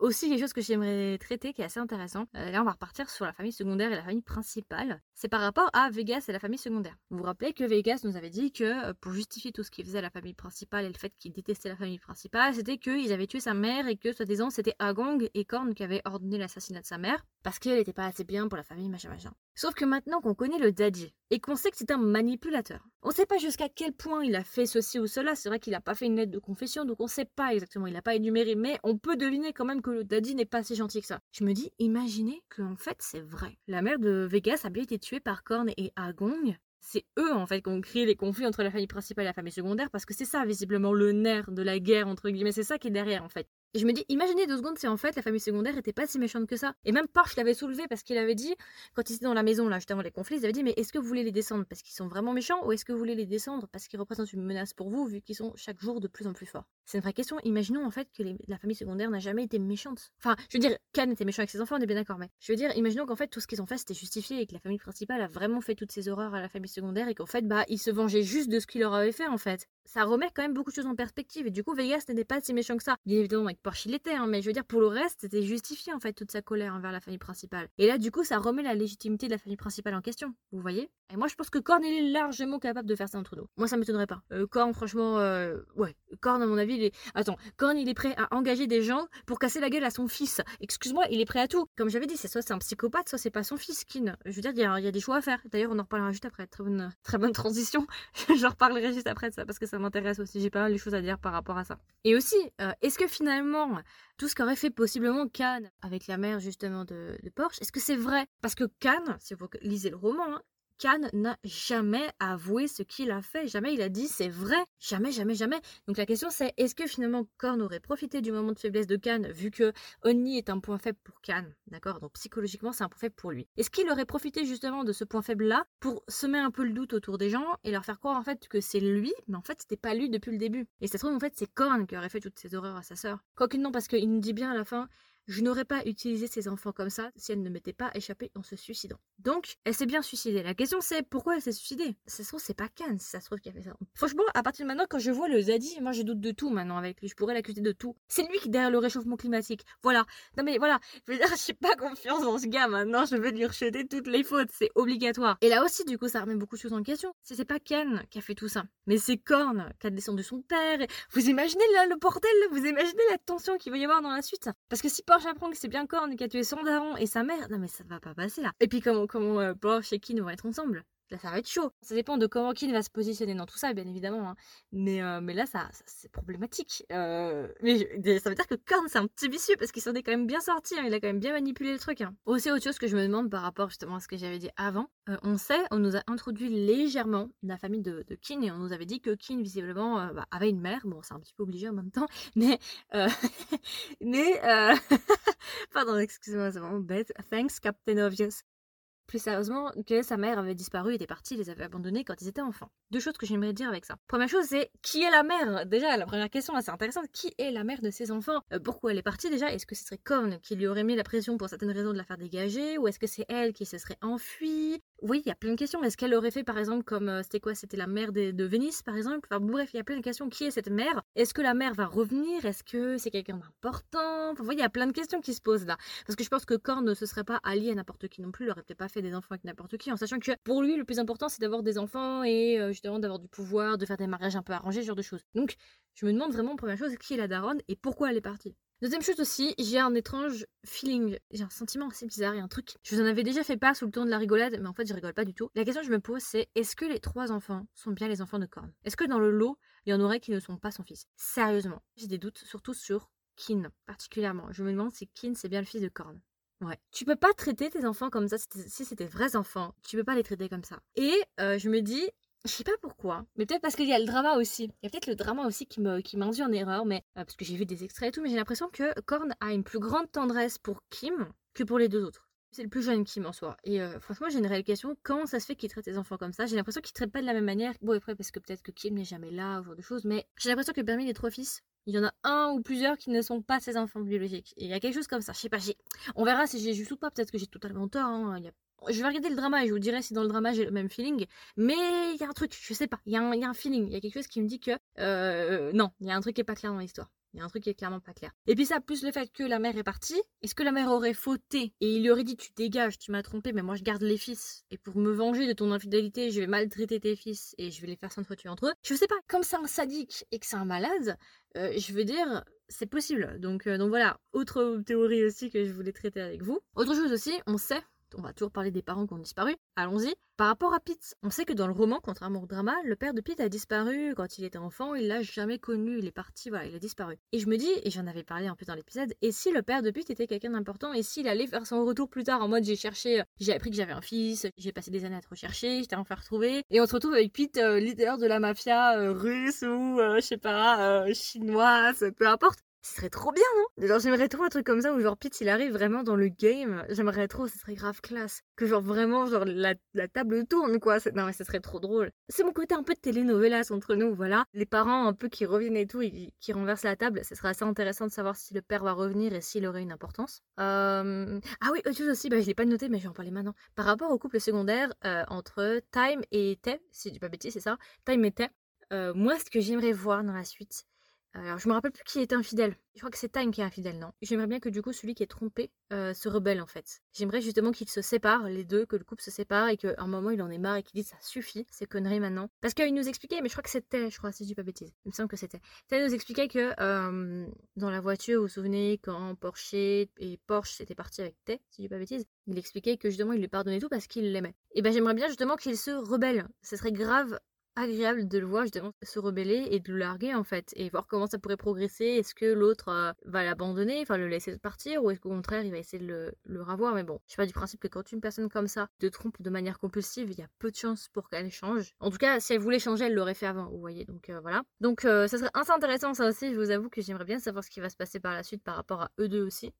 Aussi, quelque chose que j'aimerais traiter qui est assez intéressant, euh, là on va repartir sur la famille secondaire et la famille principale, c'est par rapport à Vegas et la famille secondaire. Vous vous rappelez que Vegas nous avait dit que euh, pour justifier tout ce qu'il faisait à la famille principale et le fait qu'il détestait la famille principale, c'était qu'ils avaient tué sa mère et que soi-disant c'était Agong et Korn qui avaient ordonné l'assassinat de sa mère parce qu'elle n'était pas assez bien pour la famille machin machin. Sauf que maintenant qu'on connaît le daddy et qu'on sait que c'est un manipulateur, on sait pas jusqu'à quel point il a fait ceci ou cela. C'est vrai qu'il n'a pas fait une lettre de confession, donc on sait pas exactement. Il n'a pas énuméré, mais on peut deviner quand même que le daddy n'est pas si gentil que ça. Je me dis, imaginez qu'en fait c'est vrai. La mère de Vegas a bien été tuée par Korn et Agong. C'est eux en fait qui ont créé les conflits entre la famille principale et la famille secondaire parce que c'est ça visiblement le nerf de la guerre entre guillemets, c'est ça qui est derrière en fait. Et je me dis, imaginez deux secondes si en fait la famille secondaire était pas si méchante que ça. Et même Porsche l'avait soulevé parce qu'il avait dit, quand ils étaient dans la maison là, juste avant les conflits, il avait dit, mais est-ce que vous voulez les descendre parce qu'ils sont vraiment méchants ou est-ce que vous voulez les descendre parce qu'ils représentent une menace pour vous vu qu'ils sont chaque jour de plus en plus forts? C'est une vraie question. Imaginons en fait que la famille secondaire n'a jamais été méchante. Enfin, je veux dire, Khan était méchant avec ses enfants, on est bien d'accord, mais je veux dire, imaginons qu'en fait tout ce qu'ils ont fait c'était justifié et que la famille principale a vraiment fait toutes ces horreurs à la famille secondaire et qu'en fait, bah, ils se vengeaient juste de ce qu'ils leur avaient fait en fait ça remet quand même beaucoup de choses en perspective. Et du coup, Vegas n'était pas si méchant que ça. Bien évidemment, avec Porsche, il était, hein, mais je veux dire, pour le reste, c'était justifié en fait toute sa colère envers la famille principale. Et là, du coup, ça remet la légitimité de la famille principale en question. Vous voyez? Et moi, je pense que Korn, est largement capable de faire ça entre nous. Moi, ça m'étonnerait pas. Euh, Korn, franchement, euh, ouais. Korn, à mon avis, il est. Attends, Korn, il est prêt à engager des gens pour casser la gueule à son fils. Excuse-moi, il est prêt à tout. Comme j'avais dit, c'est soit c'est un psychopathe, soit c'est pas son fils, Kin. Je veux dire, il y, a, des choix à faire. D'ailleurs, on en reparlera juste après. Très bonne, très bonne transition. <laughs> J'en reparlerai juste après de ça parce que ça m'intéresse aussi. J'ai pas mal de choses à dire par rapport à ça. Et aussi, euh, est-ce que finalement, tout ce qu'aurait fait possiblement Khan avec la mère justement de, Porsche, est-ce que c'est vrai? Parce que Khan, si vous lisez le roman, hein, Khan n'a jamais avoué ce qu'il a fait, jamais il a dit c'est vrai, jamais, jamais, jamais. Donc la question c'est est-ce que finalement Korn aurait profité du moment de faiblesse de Khan vu que Oni est un point faible pour Khan, d'accord? Donc psychologiquement c'est un point faible pour lui. Est-ce qu'il aurait profité justement de ce point faible là pour semer un peu le doute autour des gens et leur faire croire en fait que c'est lui, mais en fait c'était pas lui depuis le début? Et ça se trouve en fait c'est Korn qui aurait fait toutes ces horreurs à sa sœur. Quoique non parce qu'il nous dit bien à la fin je n'aurais pas utilisé ces enfants comme ça si elle ne m'était pas échappée en se suicidant. Donc, elle s'est bien suicidée. La question c'est pourquoi elle s'est suicidée? Ça se trouve, c'est pas si ça se trouve qui a fait ça. Franchement, à partir de maintenant, quand je vois le Zadie, moi je doute de tout maintenant avec lui. Je pourrais l'accuser de tout. C'est lui qui est derrière le réchauffement climatique. Voilà. Non mais voilà, je veux dire, <laughs> j'ai pas confiance dans ce gars maintenant. Je vais lui rejeter toutes les fautes. C'est obligatoire. Et là aussi, du coup, ça remet beaucoup de choses en question. Si c'est pas Ken qui a fait tout ça, mais c'est Korn qui a descendu son père. Vous imaginez le bordel? Vous imaginez la tension qu'il va y avoir dans la suite? Parce que si j'apprends que c'est bien Korn qui a tué son daron et sa mère, non mais ça va pas passer là. Et puis comment, comment euh, Porsche et Kin vont être ensemble? Ça va être chaud. Ça dépend de comment Kin va se positionner dans tout ça, bien évidemment. Hein. Mais, euh, mais là, ça, c'est problématique. Euh, mais ça veut dire que Korn, c'est un petit vicieux parce qu'il s'en est quand même bien sorti. Hein. Il a quand même bien manipulé le truc. Hein. Aussi, autre chose que je me demande par rapport justement à ce que j'avais dit avant. Euh, on sait, on nous a introduit légèrement la famille de, de Kin et on nous avait dit que Kin, visiblement, bah, avait une mère. Bon, c'est un petit peu obligé en même temps. <laughs> Mais. <laughs> mais. <laughs> Pardon, excusez-moi, c'est vraiment bête. Thanks, Captain Obvious plus sérieusement, que sa mère avait disparu, était partie, les avait abandonnés quand ils étaient enfants. Deux choses que j'aimerais dire avec ça. Première chose, c'est qui est la mère? Déjà, la première question assez intéressante, qui est la mère de ses enfants? Euh, Pourquoi elle est partie déjà? Est-ce que ce serait Korn qui lui aurait mis la pression pour certaines raisons de la faire dégager? Ou est-ce que c'est elle qui se serait enfuie? Oui, il y a plein de questions. Est-ce qu'elle aurait fait par exemple comme euh, c'était quoi? C'était la mère de, de Venise par exemple? Enfin bref, il y a plein de questions. Qui est cette mère Est-ce que la mère va revenir? Est-ce que c'est quelqu'un d'important? Vous voyez, il y a plein de questions qui se posent là. Parce que je pense que Korn ne se serait pas allié à n'importe qui non plus, il aurait peut-être pas fait des enfants avec n'importe qui, en sachant que pour lui, le plus important, c'est d'avoir des enfants et euh, justement d'avoir du pouvoir, de faire des mariages un peu arrangés, ce genre de choses. Donc, je me demande vraiment, première chose, qui est la daronne et pourquoi elle est partie? Deuxième chose aussi, j'ai un étrange feeling, j'ai un sentiment assez bizarre, il y a un truc. Je vous en avais déjà fait part sous le ton de la rigolade, mais en fait je rigole pas du tout. La question que je me pose c'est est-ce que les trois enfants sont bien les enfants de Korn? Est-ce que dans le lot, il y en aurait qui ne sont pas son fils? Sérieusement, j'ai des doutes, surtout sur Kin particulièrement. Je me demande si Kin c'est bien le fils de Korn. Ouais. Tu peux pas traiter tes enfants comme ça si c'était vrais enfants. Tu peux pas les traiter comme ça. Et euh, je me dis, je sais pas pourquoi, mais peut-être parce qu'il y a le drama aussi. Il y a peut-être le drama aussi qui me qui m'induit en erreur, mais euh, parce que j'ai vu des extraits et tout, mais j'ai l'impression que Korn a une plus grande tendresse pour Kim que pour les deux autres. C'est le plus jeune Kim en soi. Et euh, franchement, j'ai une réelle question. Comment ça se fait qu'il traite ses enfants comme ça? J'ai l'impression qu'il traite pas de la même manière. Bon, après, parce que peut-être que Kim n'est jamais là, ou genre de choses. Mais j'ai l'impression que parmi les trois fils, il y en a un ou plusieurs qui ne sont pas ses enfants biologiques. Il y a quelque chose comme ça. Je sais pas. On verra si j'ai juste ou pas. Peut-être que j'ai totalement tort. Hein. Je vais regarder le drama et je vous dirai si dans le drama j'ai le même feeling. Mais il y a un truc, je sais pas. Il y, a un, feeling. Il y a quelque chose qui me dit que euh, non, il y a un truc qui est pas clair dans l'histoire. Il y a un truc qui est clairement pas clair. Et puis ça, plus le fait que la mère est partie, est-ce que la mère aurait fauté et il lui aurait dit tu dégages, tu m'as trompé, mais moi je garde les fils. Et pour me venger de ton infidélité, je vais maltraiter tes fils et je vais les faire s'entretuer entre eux. Je sais pas, comme c'est un sadique et que c'est un malade, euh, je veux dire, c'est possible. Donc, euh, donc voilà, autre théorie aussi que je voulais traiter avec vous. Autre chose aussi, on sait on va toujours parler des parents qui ont disparu. Allons-y. Par rapport à Pete, on sait que dans le roman, contrairement au drama, le père de Pete a disparu quand il était enfant, il l'a jamais connu, il est parti, voilà, il a disparu. Et je me dis, et j'en avais parlé un peu dans l'épisode, et si le père de Pete était quelqu'un d'important, et s'il allait faire son retour plus tard en mode j'ai cherché, j'ai appris que j'avais un fils, j'ai passé des années à te rechercher, j'étais enfin retrouvé, et on se retrouve avec Pete, euh, leader de la mafia euh, russe ou, euh, je sais pas, chinoise, peu importe, ce serait trop bien, non? Genre, j'aimerais trop un truc comme ça où, genre, Pete, il arrive vraiment dans le game. J'aimerais trop, ce serait grave classe. Que, genre, vraiment, genre, la, table tourne, quoi. Non, mais ce serait trop drôle. C'est mon côté un peu de telenovelas entre nous, voilà. Les parents, un peu, qui reviennent et tout, et qui renversent la table. Ce serait assez intéressant de savoir si le père va revenir et s'il aurait une importance. Euh... Ah oui, autre chose aussi, bah, je l'ai pas noté, mais je vais en parler maintenant. Par rapport au couple secondaire euh, entre Time et Tay, si je dis pas bêtise, c'est ça? Time et Tay. Euh, moi, ce que j'aimerais voir dans la suite, Alors, je me rappelle plus qui est infidèle. Je crois que c'est Time qui est infidèle, non? J'aimerais bien que du coup, celui qui est trompé euh, se rebelle en fait. J'aimerais justement qu'ils se séparent, les deux, que le couple se sépare et qu'à un moment il en est marre et qu'il dise ça suffit, ces conneries maintenant. Parce qu'il nous expliquait, mais je crois que c'était, je crois, si je dis pas bêtise, il me semble que c'était. Il nous expliquait que euh, dans la voiture, vous vous souvenez, quand Porsche et Porsche s'étaient partis avec Tay, si je dis pas bêtise, il expliquait que justement il lui pardonnait tout parce qu'il l'aimait. Et ben j'aimerais bien justement qu'il se rebelle. Ce serait grave agréable de le voir justement se rebeller et de le larguer en fait et voir comment ça pourrait progresser. Est-ce que l'autre euh, va l'abandonner, enfin le laisser partir ou est-ce qu'au contraire il va essayer de le, le ravoir? Mais bon, je pas du principe que quand une personne comme ça te trompe de manière compulsive, il y a peu de chances pour qu'elle change. En tout cas, si elle voulait changer, elle l'aurait fait avant, vous voyez. Donc euh, voilà. Donc euh, ça serait assez intéressant ça aussi. Je vous avoue que j'aimerais bien savoir ce qui va se passer par la suite par rapport à eux deux aussi.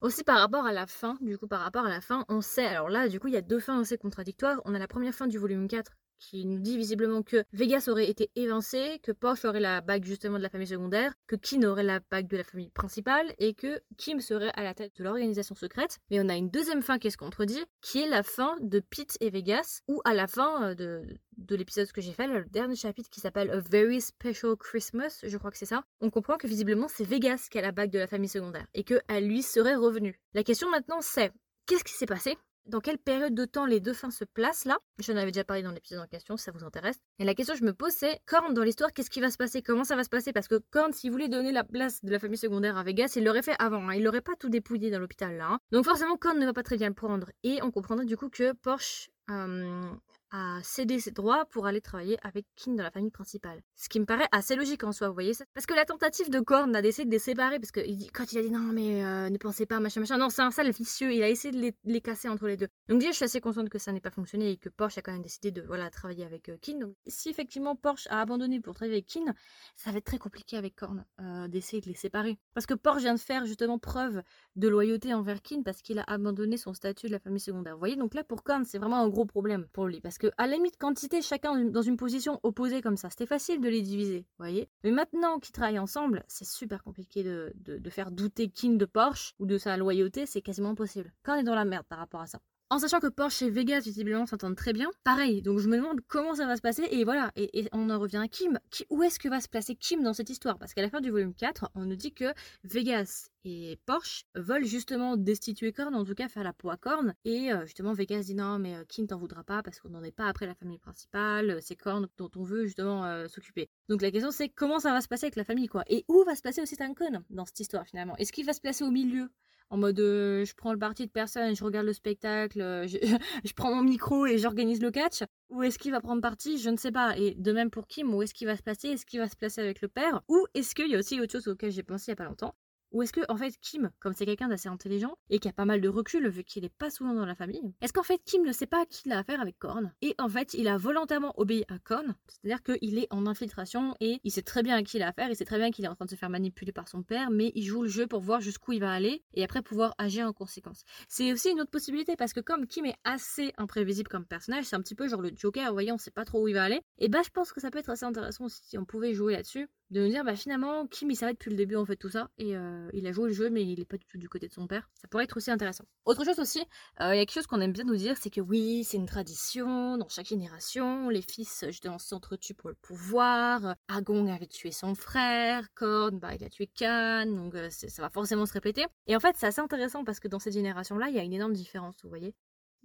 Aussi par rapport à la fin, du coup par rapport à la fin, on sait, alors là du coup il y a deux fins assez contradictoires. On a la première fin du volume 4 qui nous dit visiblement que Vegas aurait été évincé, que Porsche aurait la bague justement de la famille secondaire, que Kim aurait la bague de la famille principale et que Kim serait à la tête de l'organisation secrète. Mais on a une deuxième fin qui se contredit, qui est la fin de Pete et Vegas, ou à la fin euh, de, de l'épisode que j'ai fait, le dernier chapitre qui s'appelle A Very Special Christmas, je crois que c'est ça, on comprend que visiblement c'est Vegas qui a la bague de la famille secondaire et que à lui serait revenu. La question maintenant c'est qu'est-ce qui s'est passé? Dans quelle période de temps les deux fins se placent là? Je avais déjà parlé dans l'épisode en question, si ça vous intéresse. Et la question que je me pose, c'est Korn dans l'histoire, qu'est-ce qui va se passer? Comment ça va se passer? Parce que Korn, s'il voulait donner la place de la famille secondaire à Vegas, il l'aurait fait avant. Hein. Il l'aurait pas tout dépouillé dans l'hôpital là. Hein. Donc forcément, Korn ne va pas très bien le prendre. Et on comprendrait du coup que Porsche euh, à céder ses droits pour aller travailler avec Kin dans la famille principale. Ce qui me paraît assez logique en soi, vous voyez ça? Parce que la tentative de Korn d'essayer de les séparer, parce que quand il a dit non mais euh, ne pensez pas machin machin, non c'est un sale vicieux, il a essayé de les, casser entre les deux. Donc déjà je suis assez consciente que ça n'ait pas fonctionné et que Porsche a quand même décidé de voilà travailler avec euh, Kin. Donc si effectivement Porsche a abandonné pour travailler avec Kin, ça va être très compliqué avec Korn euh, d'essayer de les séparer. Parce que Porsche vient de faire justement preuve de loyauté envers Kin parce qu'il a abandonné son statut de la famille secondaire. Vous voyez donc là pour Korn c'est vraiment un gros problème pour lui parce que à la limite étaient chacun dans une position opposée comme ça, c'était facile de les diviser, voyez. Mais maintenant qu'ils travaillent ensemble, c'est super compliqué de, de, faire douter King de Porsche ou de sa loyauté, c'est quasiment impossible. Quand on est dans la merde par rapport à ça. En sachant que Porsche et Vegas visiblement s'entendent très bien, pareil, donc je me demande comment ça va se passer, et voilà, et, on en revient à Kim. Où est-ce que va se placer Kim dans cette histoire? Parce qu'à la fin du volume 4, on nous dit que Vegas et Porsche veulent justement destituer Korn, en tout cas faire la peau à Korn, et euh, justement Vegas dit non mais euh, Kim t'en voudra pas parce qu'on n'en est pas après la famille principale, euh, c'est Korn dont on veut justement s'occuper. Donc la question c'est comment ça va se passer avec la famille quoi, et où va se placer aussi Tankon dans cette histoire finalement? Est-ce qu'il va se placer au milieu? En mode je prends le parti de personne, je regarde le spectacle, <laughs> je, prends mon micro et j'organise le catch. Ou est-ce qu'il va prendre parti? Je ne sais pas. Et de même pour Kim, où est-ce qu'il va se placer? Est-ce qu'il va se placer avec le père? Ou est-ce qu'il y a aussi autre chose auquel j'ai pensé il n'y a pas longtemps? Ou est-ce que, en fait, Kim, comme c'est quelqu'un d'assez intelligent et qui a pas mal de recul vu qu'il est pas souvent dans la famille, est-ce qu'en fait, Kim ne sait pas qu'il a affaire avec Korn Et en fait, il a volontairement obéi à Korn, c'est-à-dire qu'il est en infiltration et il sait très bien à qui il a affaire, il sait très bien qu'il est en train de se faire manipuler par son père, mais il joue le jeu pour voir jusqu'où il va aller et après pouvoir agir en conséquence. C'est aussi une autre possibilité parce que comme Kim est assez imprévisible comme personnage, c'est un petit peu genre le Joker, vous voyez, on sait pas trop où il va aller, et bah je pense que ça peut être assez intéressant si on pouvait jouer là-dessus de me dire bah finalement Kim il savait depuis le début en fait tout ça et euh, il a joué le jeu mais il est pas du tout du côté de son père. Ça pourrait être aussi intéressant. Autre chose aussi euh, il y a quelque chose qu'on aime bien nous dire c'est que oui c'est une tradition dans chaque génération les fils justement s'entretuent pour le pouvoir Agong avait tué son frère Korn bah il a tué Khan donc euh, ça va forcément se répéter. Et en fait c'est assez intéressant parce que dans cette génération là il y a une énorme différence vous voyez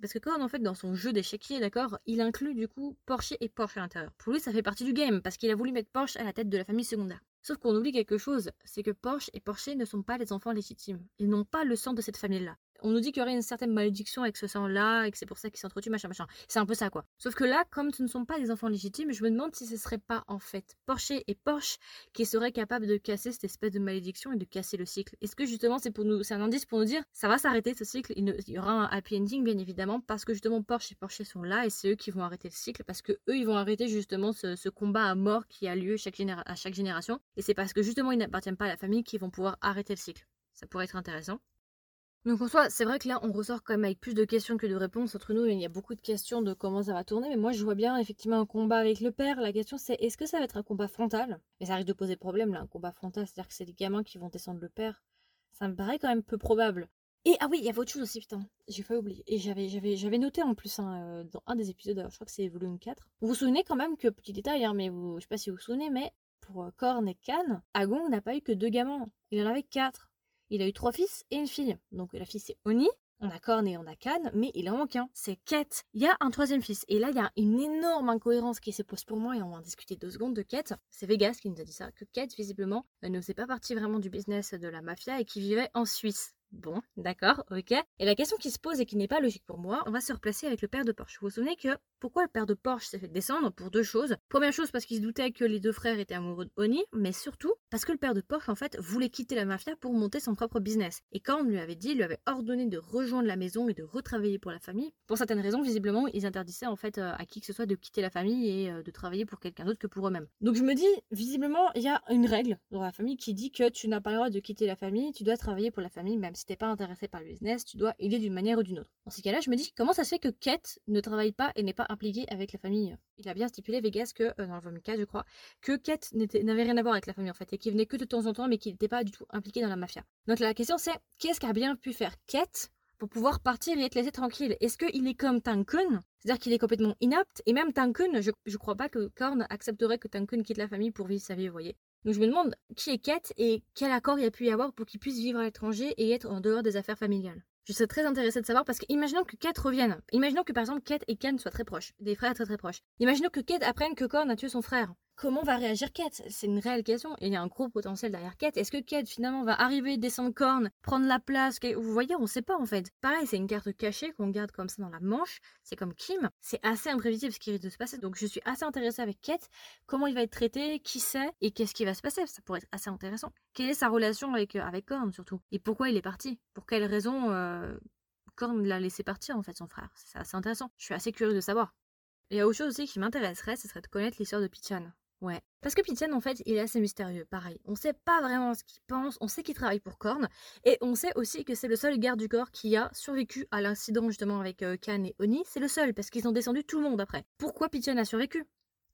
parce que Korn, en fait, dans son jeu d'échiquier, d'accord, il inclut du coup Porsche et Porsche à l'intérieur. Pour lui, ça fait partie du game, parce qu'il a voulu mettre Porsche à la tête de la famille secondaire. Sauf qu'on oublie quelque chose, c'est que Porsche et Porsche ne sont pas les enfants légitimes. Ils n'ont pas le sang de cette famille-là on nous dit qu'il y aurait une certaine malédiction avec ce sang-là et que c'est pour ça qu'ils s'entretuent, machin, machin. C'est un peu ça, quoi. Sauf que là, comme ce ne sont pas des enfants légitimes, je me demande si ce serait pas, en fait, Porsche et Porsche qui seraient capables de casser cette espèce de malédiction et de casser le cycle. Est-ce que justement, c'est pour nous, c'est un indice pour nous dire, ça va s'arrêter ce cycle, il, y aura un happy ending, bien évidemment, parce que justement, Porsche et Porsche sont là et c'est eux qui vont arrêter le cycle, parce que eux, ils vont arrêter justement ce, combat à mort qui a lieu à chaque génération. Et c'est parce que justement, ils n'appartiennent pas à la famille qu'ils vont pouvoir arrêter le cycle. Ça pourrait être intéressant. Donc en soi, c'est vrai que là, on ressort quand même avec plus de questions que de réponses entre nous. Il y a beaucoup de questions de comment ça va tourner, mais moi, je vois bien effectivement un combat avec le père. La question, c'est est-ce que ça va être un combat frontal? Mais ça risque de poser problème, là, un combat frontal, c'est-à-dire que c'est des gamins qui vont descendre le père. Ça me paraît quand même peu probable. Et ah oui, il y avait autre chose aussi, putain, j'ai pas oublié. Et j'avais, j'avais, noté en plus hein, euh, dans un des épisodes, je crois que c'est volume 4. Vous vous souvenez quand même que, petit détail, hein, mais vous, je sais pas si vous vous souvenez, mais pour Korn et Kan, Agong n'a pas eu que deux gamins, il en avait quatre. Il a eu trois fils et une fille. Donc la fille c'est Oni, on a Korn et on a Kan, mais il en manque un, c'est Ket. Il y a un troisième fils, et là il y a une énorme incohérence qui se pose pour moi, et on va en discuter deux secondes de Ket. C'est Vegas qui nous a dit ça, que Ket visiblement ne faisait pas partie vraiment du business de la mafia et qui vivait en Suisse. Bon, d'accord, ok. Et la question qui se pose et qui n'est pas logique pour moi, on va se replacer avec le père de Porsche. Vous vous souvenez que pourquoi le père de Porsche s'est fait descendre Pour deux choses? Première chose, parce qu'il se doutait que les deux frères étaient amoureux de Oni, mais surtout parce que le père de Porsche, en fait, voulait quitter la mafia pour monter son propre business. Et quand on lui avait dit, il lui avait ordonné de rejoindre la maison et de retravailler pour la famille, pour certaines raisons, visiblement, ils interdisaient en fait euh, à qui que ce soit de quitter la famille et euh, de travailler pour quelqu'un d'autre que pour eux-mêmes. Donc je me dis, visiblement, il y a une règle dans la famille qui dit que tu n'as pas le droit de quitter la famille, tu dois travailler pour la famille, même si t'es pas intéressé par le business, tu dois aider d'une manière ou d'une autre. Dans ces cas-là, je me dis comment ça se fait que Kate ne travaille pas et n'est pas impliquée avec la famille? Il a bien stipulé Vegas que, euh, dans le Vomica, je crois, que Kate n'avait rien à voir avec la famille en fait, et qu'il venait que de temps en temps, mais qu'il n'était pas du tout impliqué dans la mafia. Donc la question c'est, qu'est-ce qu'a bien pu faire Kate pour pouvoir partir et être laissé tranquille? Est-ce qu'il est comme Tankun? C'est-à-dire qu'il est complètement inapte, et même Tankun, je, je crois pas que Korn accepterait que Tankun quitte la famille pour vivre sa vie, vous voyez. Donc je me demande qui est Kate et quel accord il a pu y avoir pour qu'il puisse vivre à l'étranger et être en dehors des affaires familiales. Je serais très intéressée de savoir parce que imaginons que Kate revienne. Imaginons que par exemple Kate et Ken soient très proches, des frères très très proches. Imaginons que Kate apprenne que Korn a tué son frère. Comment va réagir Kate? C'est une réelle question il y a un gros potentiel derrière Kate. Est-ce que Kate finalement va arriver, descendre Korn, prendre la place? Vous voyez, on sait pas en fait. Pareil, c'est une carte cachée qu'on garde comme ça dans la manche. C'est comme Kim. C'est assez imprévisible ce qui risque de se passer. Donc je suis assez intéressée avec Kate. Comment il va être traité? Qui sait Et qu'est-ce qui va se passer? Ça pourrait être assez intéressant. Quelle est sa relation avec, euh, avec Korn surtout? Et pourquoi il est parti? Pour quelles raisons euh, Korn l'a laissé partir en fait son frère? C'est assez intéressant. Je suis assez curieuse de savoir. Il y a autre chose aussi qui m'intéresserait, ce serait de connaître l'histoire de Pichan. Ouais. Parce que Pitian, en fait, il est assez mystérieux. Pareil, on sait pas vraiment ce qu'il pense, on sait qu'il travaille pour Korn, et on sait aussi que c'est le seul garde du corps qui a survécu à l'incident justement avec euh, Khan et Oni. C'est le seul, parce qu'ils ont descendu tout le monde après. Pourquoi Pitian a survécu?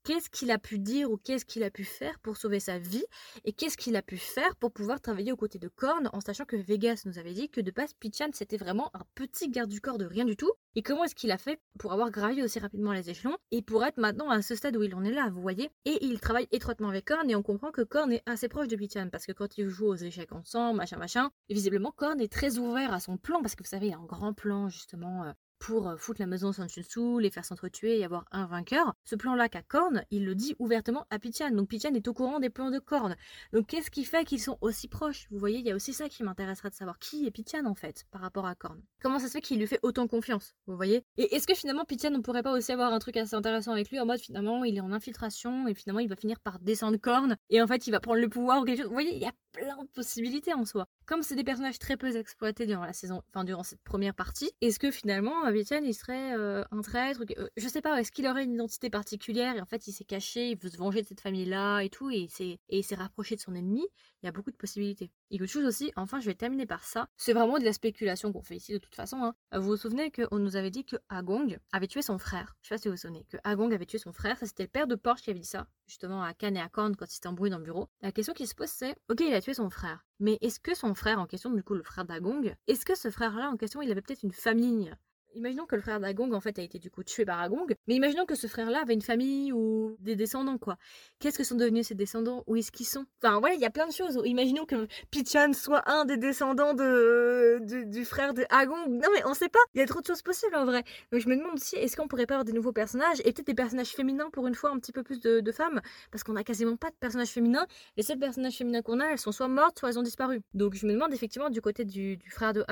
Qu'est-ce qu'il a pu dire ou qu'est-ce qu'il a pu faire pour sauver sa vie et qu'est-ce qu'il a pu faire pour pouvoir travailler aux côtés de Korn en sachant que Vegas nous avait dit que de base Pichan c'était vraiment un petit garde du corps de rien du tout. Et comment est-ce qu'il a fait pour avoir gravi aussi rapidement les échelons et pour être maintenant à ce stade où il en est là vous voyez? Et il travaille étroitement avec Korn et on comprend que Korn est assez proche de Pichan parce que quand ils jouent aux échecs ensemble machin machin visiblement Korn est très ouvert à son plan parce que vous savez il y a un grand plan justement euh, pour euh, foutre la maison sans dessous, les faire s'entretuer et avoir un vainqueur. Ce plan-là qu'a Korn, il le dit ouvertement à Pichan. Donc Pichan est au courant des plans de Korn. Donc qu'est-ce qui fait qu'ils sont aussi proches? Vous voyez, il y a aussi ça qui m'intéresserait de savoir qui est Pichan en fait par rapport à Korn? Comment ça se fait qu'il lui fait autant confiance Vous voyez? Et est-ce que finalement Pichan ne pourrait pas aussi avoir un truc assez intéressant avec lui en mode finalement il est en infiltration et finalement il va finir par descendre Korn et en fait il va prendre le pouvoir ou quelque chose? Vous voyez, il y a plein de possibilités en soi. Comme c'est des personnages très peu exploités durant la saison, enfin durant cette première partie, est-ce que finalement Vitian il serait euh, un traître euh, Je sais pas, est-ce qu'il aurait une identité particulière et en fait il s'est caché, il veut se venger de cette famille-là et tout, et il s'est rapproché de son ennemi? Il y a beaucoup de possibilités. Et autre chose aussi, enfin je vais terminer par ça, c'est vraiment de la spéculation qu'on fait ici de toute façon. Hein. Vous vous souvenez qu'on nous avait dit que Agong avait tué son frère. Je sais pas si vous vous souvenez, que Agong avait tué son frère, ça c'était le père de Porsche qui avait dit ça, justement à Cannes et à Korn quand il s'était embrouillé dans le bureau. La question qui se pose c'est, ok il a tué son frère, mais est-ce que son frère en question, du coup le frère d'Agong, est-ce que ce frère-là en question il avait peut-être une famille? Imaginons que le frère d'Agong en fait a été du coup tué par Agong, mais imaginons que ce frère-là avait une famille ou des descendants quoi. Qu'est-ce que sont devenus ces descendants? Où est-ce qu'ils sont? Enfin voilà, il y a plein de choses. Imaginons que Pichan soit un des descendants de, du frère de. Non mais on sait pas. Il y a trop de choses possibles en vrai. Donc je me demande si est-ce qu'on pourrait pas avoir des nouveaux personnages et peut-être des personnages féminins pour une fois un petit peu plus de, femmes? Parce qu'on a quasiment pas de personnages féminins. Les seuls personnages féminins qu'on a, elles sont soit mortes soit elles ont disparu. Donc je me demande effectivement du côté du, frère de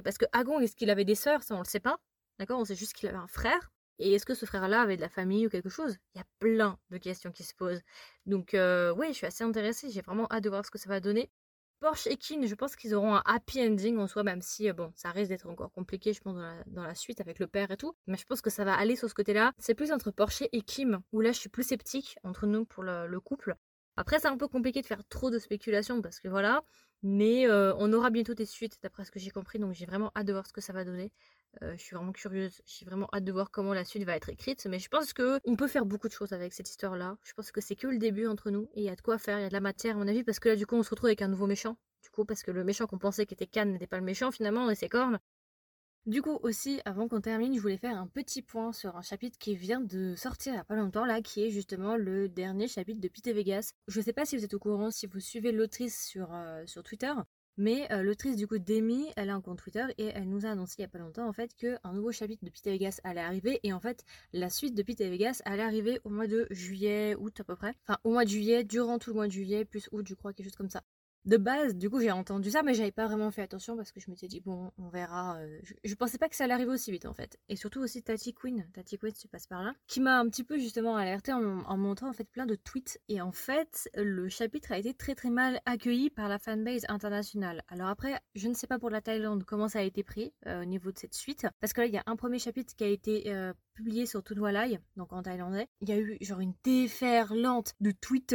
parce que Agong est-ce qu'il avait des sœurs? Ça on le sait pas. D'accord On sait juste qu'il avait un frère. Et est-ce que ce frère-là avait de la famille ou quelque chose? Il y a plein de questions qui se posent. Donc, euh, oui, je suis assez intéressée. J'ai vraiment hâte de voir ce que ça va donner. Porsche et Kin, je pense qu'ils auront un happy ending en soi, même si, euh, bon, ça risque d'être encore compliqué, je pense, dans la, suite avec le père et tout. Mais je pense que ça va aller sur ce côté-là. C'est plus entre Porsche et Kim, où là, je suis plus sceptique entre nous pour le, couple. Après, c'est un peu compliqué de faire trop de spéculation parce que voilà. Mais euh, on aura bientôt des suites, d'après ce que j'ai compris. Donc, j'ai vraiment hâte de voir ce que ça va donner. Euh, je suis vraiment curieuse. J'ai vraiment hâte de voir comment la suite va être écrite. Mais je pense que on peut faire beaucoup de choses avec cette histoire-là. Je pense que c'est que le début entre nous. Et il y a de quoi faire. Il y a de la matière, à mon avis. Parce que là, du coup, on se retrouve avec un nouveau méchant. Du coup, parce que le méchant qu'on pensait qui était Cannes n'était pas le méchant finalement. Et c'est Corne. Du coup aussi, avant qu'on termine, je voulais faire un petit point sur un chapitre qui vient de sortir il n'y a pas longtemps là, qui est justement le dernier chapitre de Pete Vegas. Je sais pas si vous êtes au courant, si vous suivez l'autrice sur, euh, sur Twitter, mais euh, l'autrice du coup Demi, elle a un compte Twitter et elle nous a annoncé il n'y a pas longtemps en fait qu'un nouveau chapitre de Pete Vegas allait arriver et en fait la suite de Pete Vegas allait arriver au mois de juillet, août à peu près. Enfin au mois de juillet, durant tout le mois de juillet, plus août je crois, quelque chose comme ça de base, du coup, j'ai entendu ça, mais j'avais pas vraiment fait attention parce que je m'étais dit, bon, on verra. Euh, je, pensais pas que ça allait arriver aussi vite, en fait. Et surtout aussi Tati Queen, Tati Queen, tu passes par là, qui m'a un petit peu justement alerté en, montrant en fait plein de tweets. Et en fait, le chapitre a été très très mal accueilli par la fanbase internationale. Alors après, je ne sais pas pour la Thaïlande comment ça a été pris euh, au niveau de cette suite, parce que là, il y a un premier chapitre qui a été euh, publié sur Tunwalai, donc en thaïlandais. Il y a eu genre une déferlante de tweets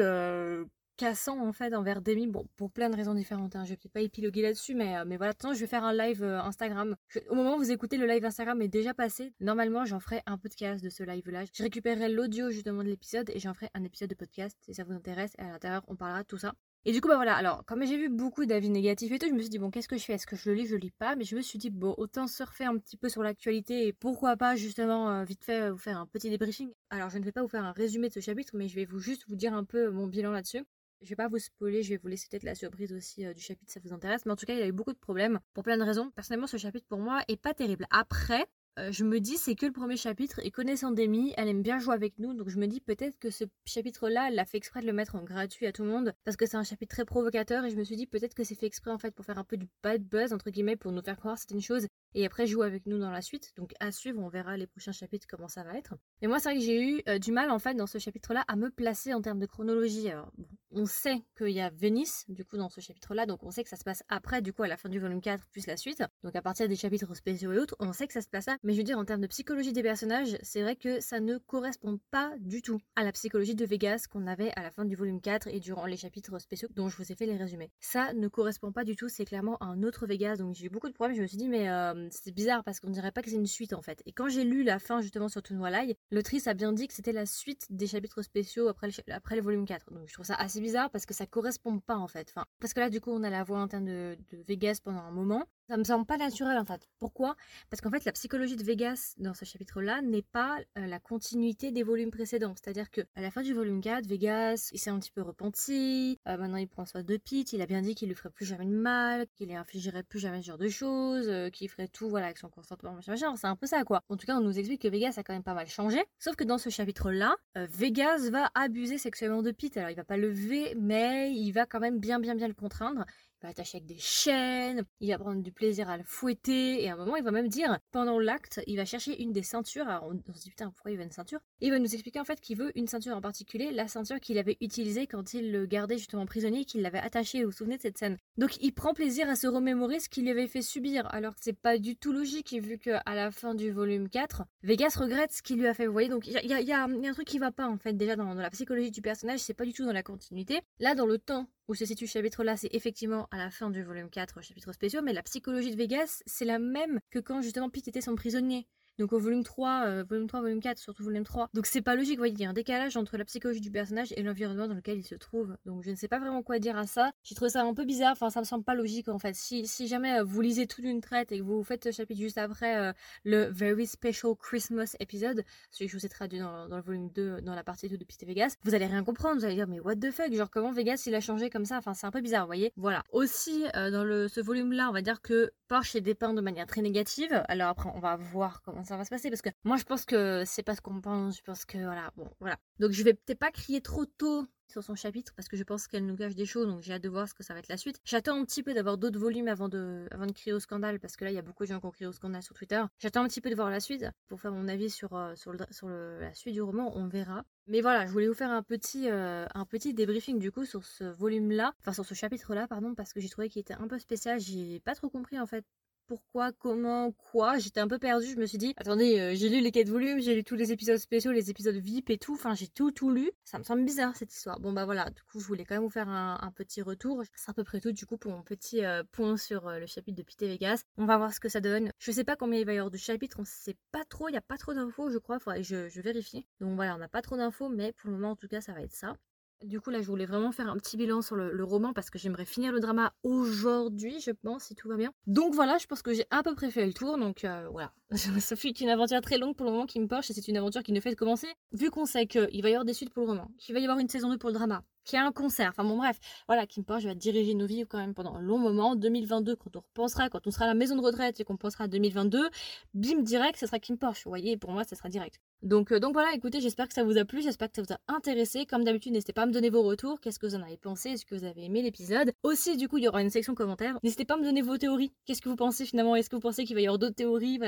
cassant en fait envers Demi, bon pour plein de raisons différentes. Hein. Je vais pas épiloguer là-dessus, mais, euh, mais voilà. Attends, je vais faire un live euh, Instagram. au moment où vous écoutez, le live Instagram est déjà passé. Normalement, j'en ferai un podcast de ce live-là. Je récupérerai l'audio justement de l'épisode et j'en ferai un épisode de podcast si ça vous intéresse. Et à l'intérieur, on parlera de tout ça. Et du coup, bah voilà, alors, comme j'ai vu beaucoup d'avis négatifs et tout, je me suis dit, bon, qu'est-ce que je fais? Est-ce que je le lis, je le lis pas Mais je me suis dit, bon, autant surfer un petit peu sur l'actualité et pourquoi pas, justement, euh, vite fait, vous faire un petit débriefing. Alors, je ne vais pas vous faire un résumé de ce chapitre, mais je vais vous juste vous dire un peu mon bilan là-dessus. Je vais pas vous spoiler, je vais vous laisser peut-être la surprise aussi euh, du chapitre si ça vous intéresse. Mais en tout cas, il y a eu beaucoup de problèmes pour plein de raisons. Personnellement, ce chapitre pour moi est pas terrible. Après, euh, je me dis c'est que le premier chapitre et connaissant Demi, elle aime bien jouer avec nous. Donc je me dis peut-être que ce chapitre-là, elle a fait exprès de le mettre en gratuit à tout le monde parce que c'est un chapitre très provocateur et je me suis dit peut-être que c'est fait exprès en fait pour faire un peu du bad buzz entre guillemets pour nous faire croire certaines choses et après jouer avec nous dans la suite. Donc à suivre, on verra les prochains chapitres comment ça va être. Mais moi, c'est vrai que j'ai eu euh, du mal en fait dans ce chapitre-là à me placer en termes de chronologie. Alors, on sait qu'il y a Venice du coup dans ce chapitre-là, donc on sait que ça se passe après du coup à la fin du volume 4 plus la suite. Donc à partir des chapitres spéciaux et autres, on sait que ça se passe là. Mais je veux dire en termes de psychologie des personnages, c'est vrai que ça ne correspond pas du tout à la psychologie de Vegas qu'on avait à la fin du volume 4 et durant les chapitres spéciaux dont je vous ai fait les résumés. Ça ne correspond pas du tout, c'est clairement un autre Vegas. Donc j'ai eu beaucoup de problèmes. Je me suis dit mais euh, c'est bizarre parce qu'on dirait pas que c'est une suite en fait. Et quand j'ai lu la fin justement sur Tunwalai, l'autrice a bien dit que c'était la suite des chapitres spéciaux après le, après le volume 4. Donc je trouve ça assez bizarre parce que ça correspond pas en fait. Enfin, parce que là du coup on a la voix interne de, de Vegas pendant un moment. Ça me semble pas naturel en fait. Pourquoi? Parce qu'en fait la psychologie de Vegas dans ce chapitre-là n'est pas euh, la continuité des volumes précédents. C'est-à-dire que à la fin du volume 4, Vegas il s'est un petit peu repenti. Euh, maintenant il prend soin de Pete. Il a bien dit qu'il lui ferait plus jamais de mal, qu'il lui infligerait plus jamais ce genre de choses, euh, qu'il ferait tout voilà avec son consentement machin machin. C'est un peu ça quoi. En tout cas on nous explique que Vegas a quand même pas mal changé. Sauf que dans ce chapitre-là, Vegas va abuser sexuellement de Pete. Alors il va pas lever, mais il va quand même bien bien bien le contraindre va attacher avec des chaînes, il va prendre du plaisir à le fouetter, et à un moment, il va même dire, pendant l'acte, il va chercher une des ceintures, alors on, se dit putain, pourquoi il veut une ceinture? Et il va nous expliquer en fait qu'il veut une ceinture en particulier, la ceinture qu'il avait utilisée quand il le gardait justement prisonnier, qu'il l'avait attaché, vous vous souvenez de cette scène? Donc il prend plaisir à se remémorer ce qu'il lui avait fait subir, alors que c'est pas du tout logique, vu qu'à la fin du volume 4, Vegas regrette ce qu'il lui a fait, vous voyez, donc il y a, y a, un truc qui va pas en fait, déjà dans, la psychologie du personnage, c'est pas du tout dans la continuité. Là, dans le temps où se situe ce chapitre-là, c'est effectivement à la fin du volume 4, chapitre spéciaux, mais la psychologie de Vegas, c'est la même que quand justement Pete était son prisonnier. Donc au volume 3, euh, volume 3, volume 4, surtout volume 3. Donc c'est pas logique, vous voyez, il y a un décalage entre la psychologie du personnage et l'environnement dans lequel il se trouve. Donc je ne sais pas vraiment quoi dire à ça. J'ai trouvé ça un peu bizarre, enfin ça me semble pas logique en fait. Si, si jamais euh, vous lisez tout d'une traite et que vous faites ce chapitre juste après euh, le Very Special Christmas épisode, celui que je vous ai traduit dans, le volume 2, dans la partie 2 de Piste Vegas, vous allez rien comprendre, vous allez dire mais what the fuck, genre comment Vegas il a changé comme ça, enfin c'est un peu bizarre, vous voyez. Voilà. Aussi dans le, ce volume là, on va dire que Porsche est dépeint de manière très négative. Alors après on va voir comment ça va se passer parce que moi, je pense que c'est pas ce qu'on pense. Je pense que voilà, bon, voilà. Donc, je vais peut-être pas crier trop tôt sur son chapitre parce que je pense qu'elle nous cache des choses. Donc, j'ai hâte de voir ce que ça va être la suite. J'attends un petit peu d'avoir d'autres volumes avant de, avant de crier au scandale parce que là, il y a beaucoup de gens qui ont crié au scandale sur Twitter. J'attends un petit peu de voir la suite pour faire mon avis sur, euh, sur, le, sur la suite du roman. On verra. Mais voilà, je voulais vous faire un petit, euh, un petit débriefing du coup sur ce volume-là, enfin sur ce chapitre-là, pardon, parce que j'ai trouvé qu'il était un peu spécial. J'ai pas trop compris en fait pourquoi, comment, quoi. J'étais un peu perdue. Je me suis dit, attendez, euh, j'ai lu les 4 volumes, j'ai lu tous les épisodes spéciaux, les épisodes VIP et tout. Enfin, j'ai tout, tout lu. Ça me semble bizarre cette histoire. Bon, bah voilà. Du coup, je voulais quand même vous faire un, petit retour. C'est à peu près tout du coup pour mon petit euh, point sur euh, le chapitre de Pité Vegas. On va voir ce que ça donne. Je sais pas combien il va y avoir de chapitres. On sait pas trop. Il y a pas trop d'infos, je crois. Faudrait que je vérifie. Donc voilà, on n'a pas trop d'infos, mais pour le moment, en tout cas, ça va être ça. Du coup, là, je voulais vraiment faire un petit bilan sur le, roman parce que j'aimerais finir le drama aujourd'hui, je pense, si tout va bien. Donc voilà, je pense que j'ai à peu près fait le tour. Donc euh, voilà, <laughs> ça fait une aventure très longue pour le moment qui me et c'est une aventure qui ne fait que commencer. Vu qu'on sait qu'il va y avoir des suites pour le roman, qu'il va y avoir une saison 2 pour le drama, qu'il y a un concert, enfin bon bref, voilà, Kim Porsche va diriger nos vies quand même pendant un long moment. 2022, quand on repensera, quand on sera à la maison de retraite et qu'on pensera à 2022, bim, direct, ce sera Kim Porsche. Vous voyez, pour moi, ce sera direct. Donc, euh, donc voilà, écoutez, j'espère que ça vous a plu, j'espère que ça vous a intéressé. Comme d'habitude, n'hésitez pas à me donner vos retours, qu'est-ce que vous en avez pensé, est-ce que vous avez aimé l'épisode. Aussi, du coup, il y aura une section commentaires. N'hésitez pas à me donner vos théories. Qu'est-ce que vous pensez finalement Est-ce que vous pensez qu'il va y avoir d'autres théories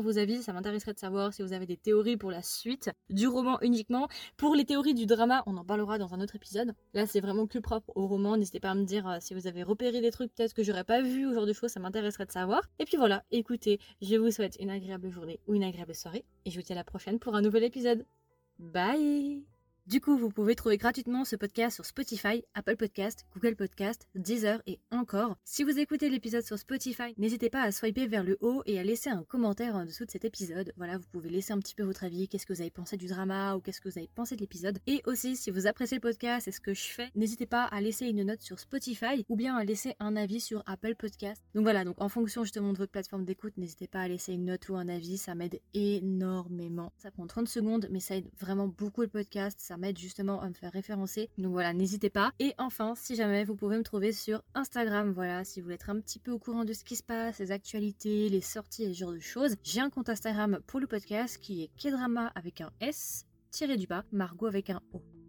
vos avis, ça m'intéresserait de savoir si vous avez des théories pour la suite du roman uniquement. Pour les théories du drama, on en parlera dans un autre épisode. Là, c'est vraiment plus propre au roman. N'hésitez pas à me dire euh, si vous avez repéré des trucs peut-être que j'aurais pas vu ou genre de choses, ça m'intéresserait de savoir. Et puis voilà, écoutez, je vous souhaite une agréable journée ou une agréable soirée et je vous dis à la prochaine pour un nouvel épisode. Bye du coup, vous pouvez trouver gratuitement ce podcast sur Spotify, Apple Podcast, Google Podcast, Deezer et encore. Si vous écoutez l'épisode sur Spotify, n'hésitez pas à swiper vers le haut et à laisser un commentaire en dessous de cet épisode. Voilà, vous pouvez laisser un petit peu votre avis, qu'est-ce que vous avez pensé du drama ou qu'est-ce que vous avez pensé de l'épisode. Et aussi, si vous appréciez le podcast et ce que je fais, n'hésitez pas à laisser une note sur Spotify ou bien à laisser un avis sur Apple Podcast. Donc voilà, donc en fonction justement de votre plateforme d'écoute, n'hésitez pas à laisser une note ou un avis, ça m'aide énormément. Ça prend 30 secondes, mais ça aide vraiment beaucoup le podcast justement à me faire référencer. Donc voilà, n'hésitez pas. Et enfin, si jamais vous pouvez me trouver sur Instagram, voilà, si vous voulez être un petit peu au courant de ce qui se passe, les actualités, les sorties et ce genre de choses, j'ai un compte Instagram pour le podcast qui est Kedrama avec un S tiré du bas, Margot avec un O.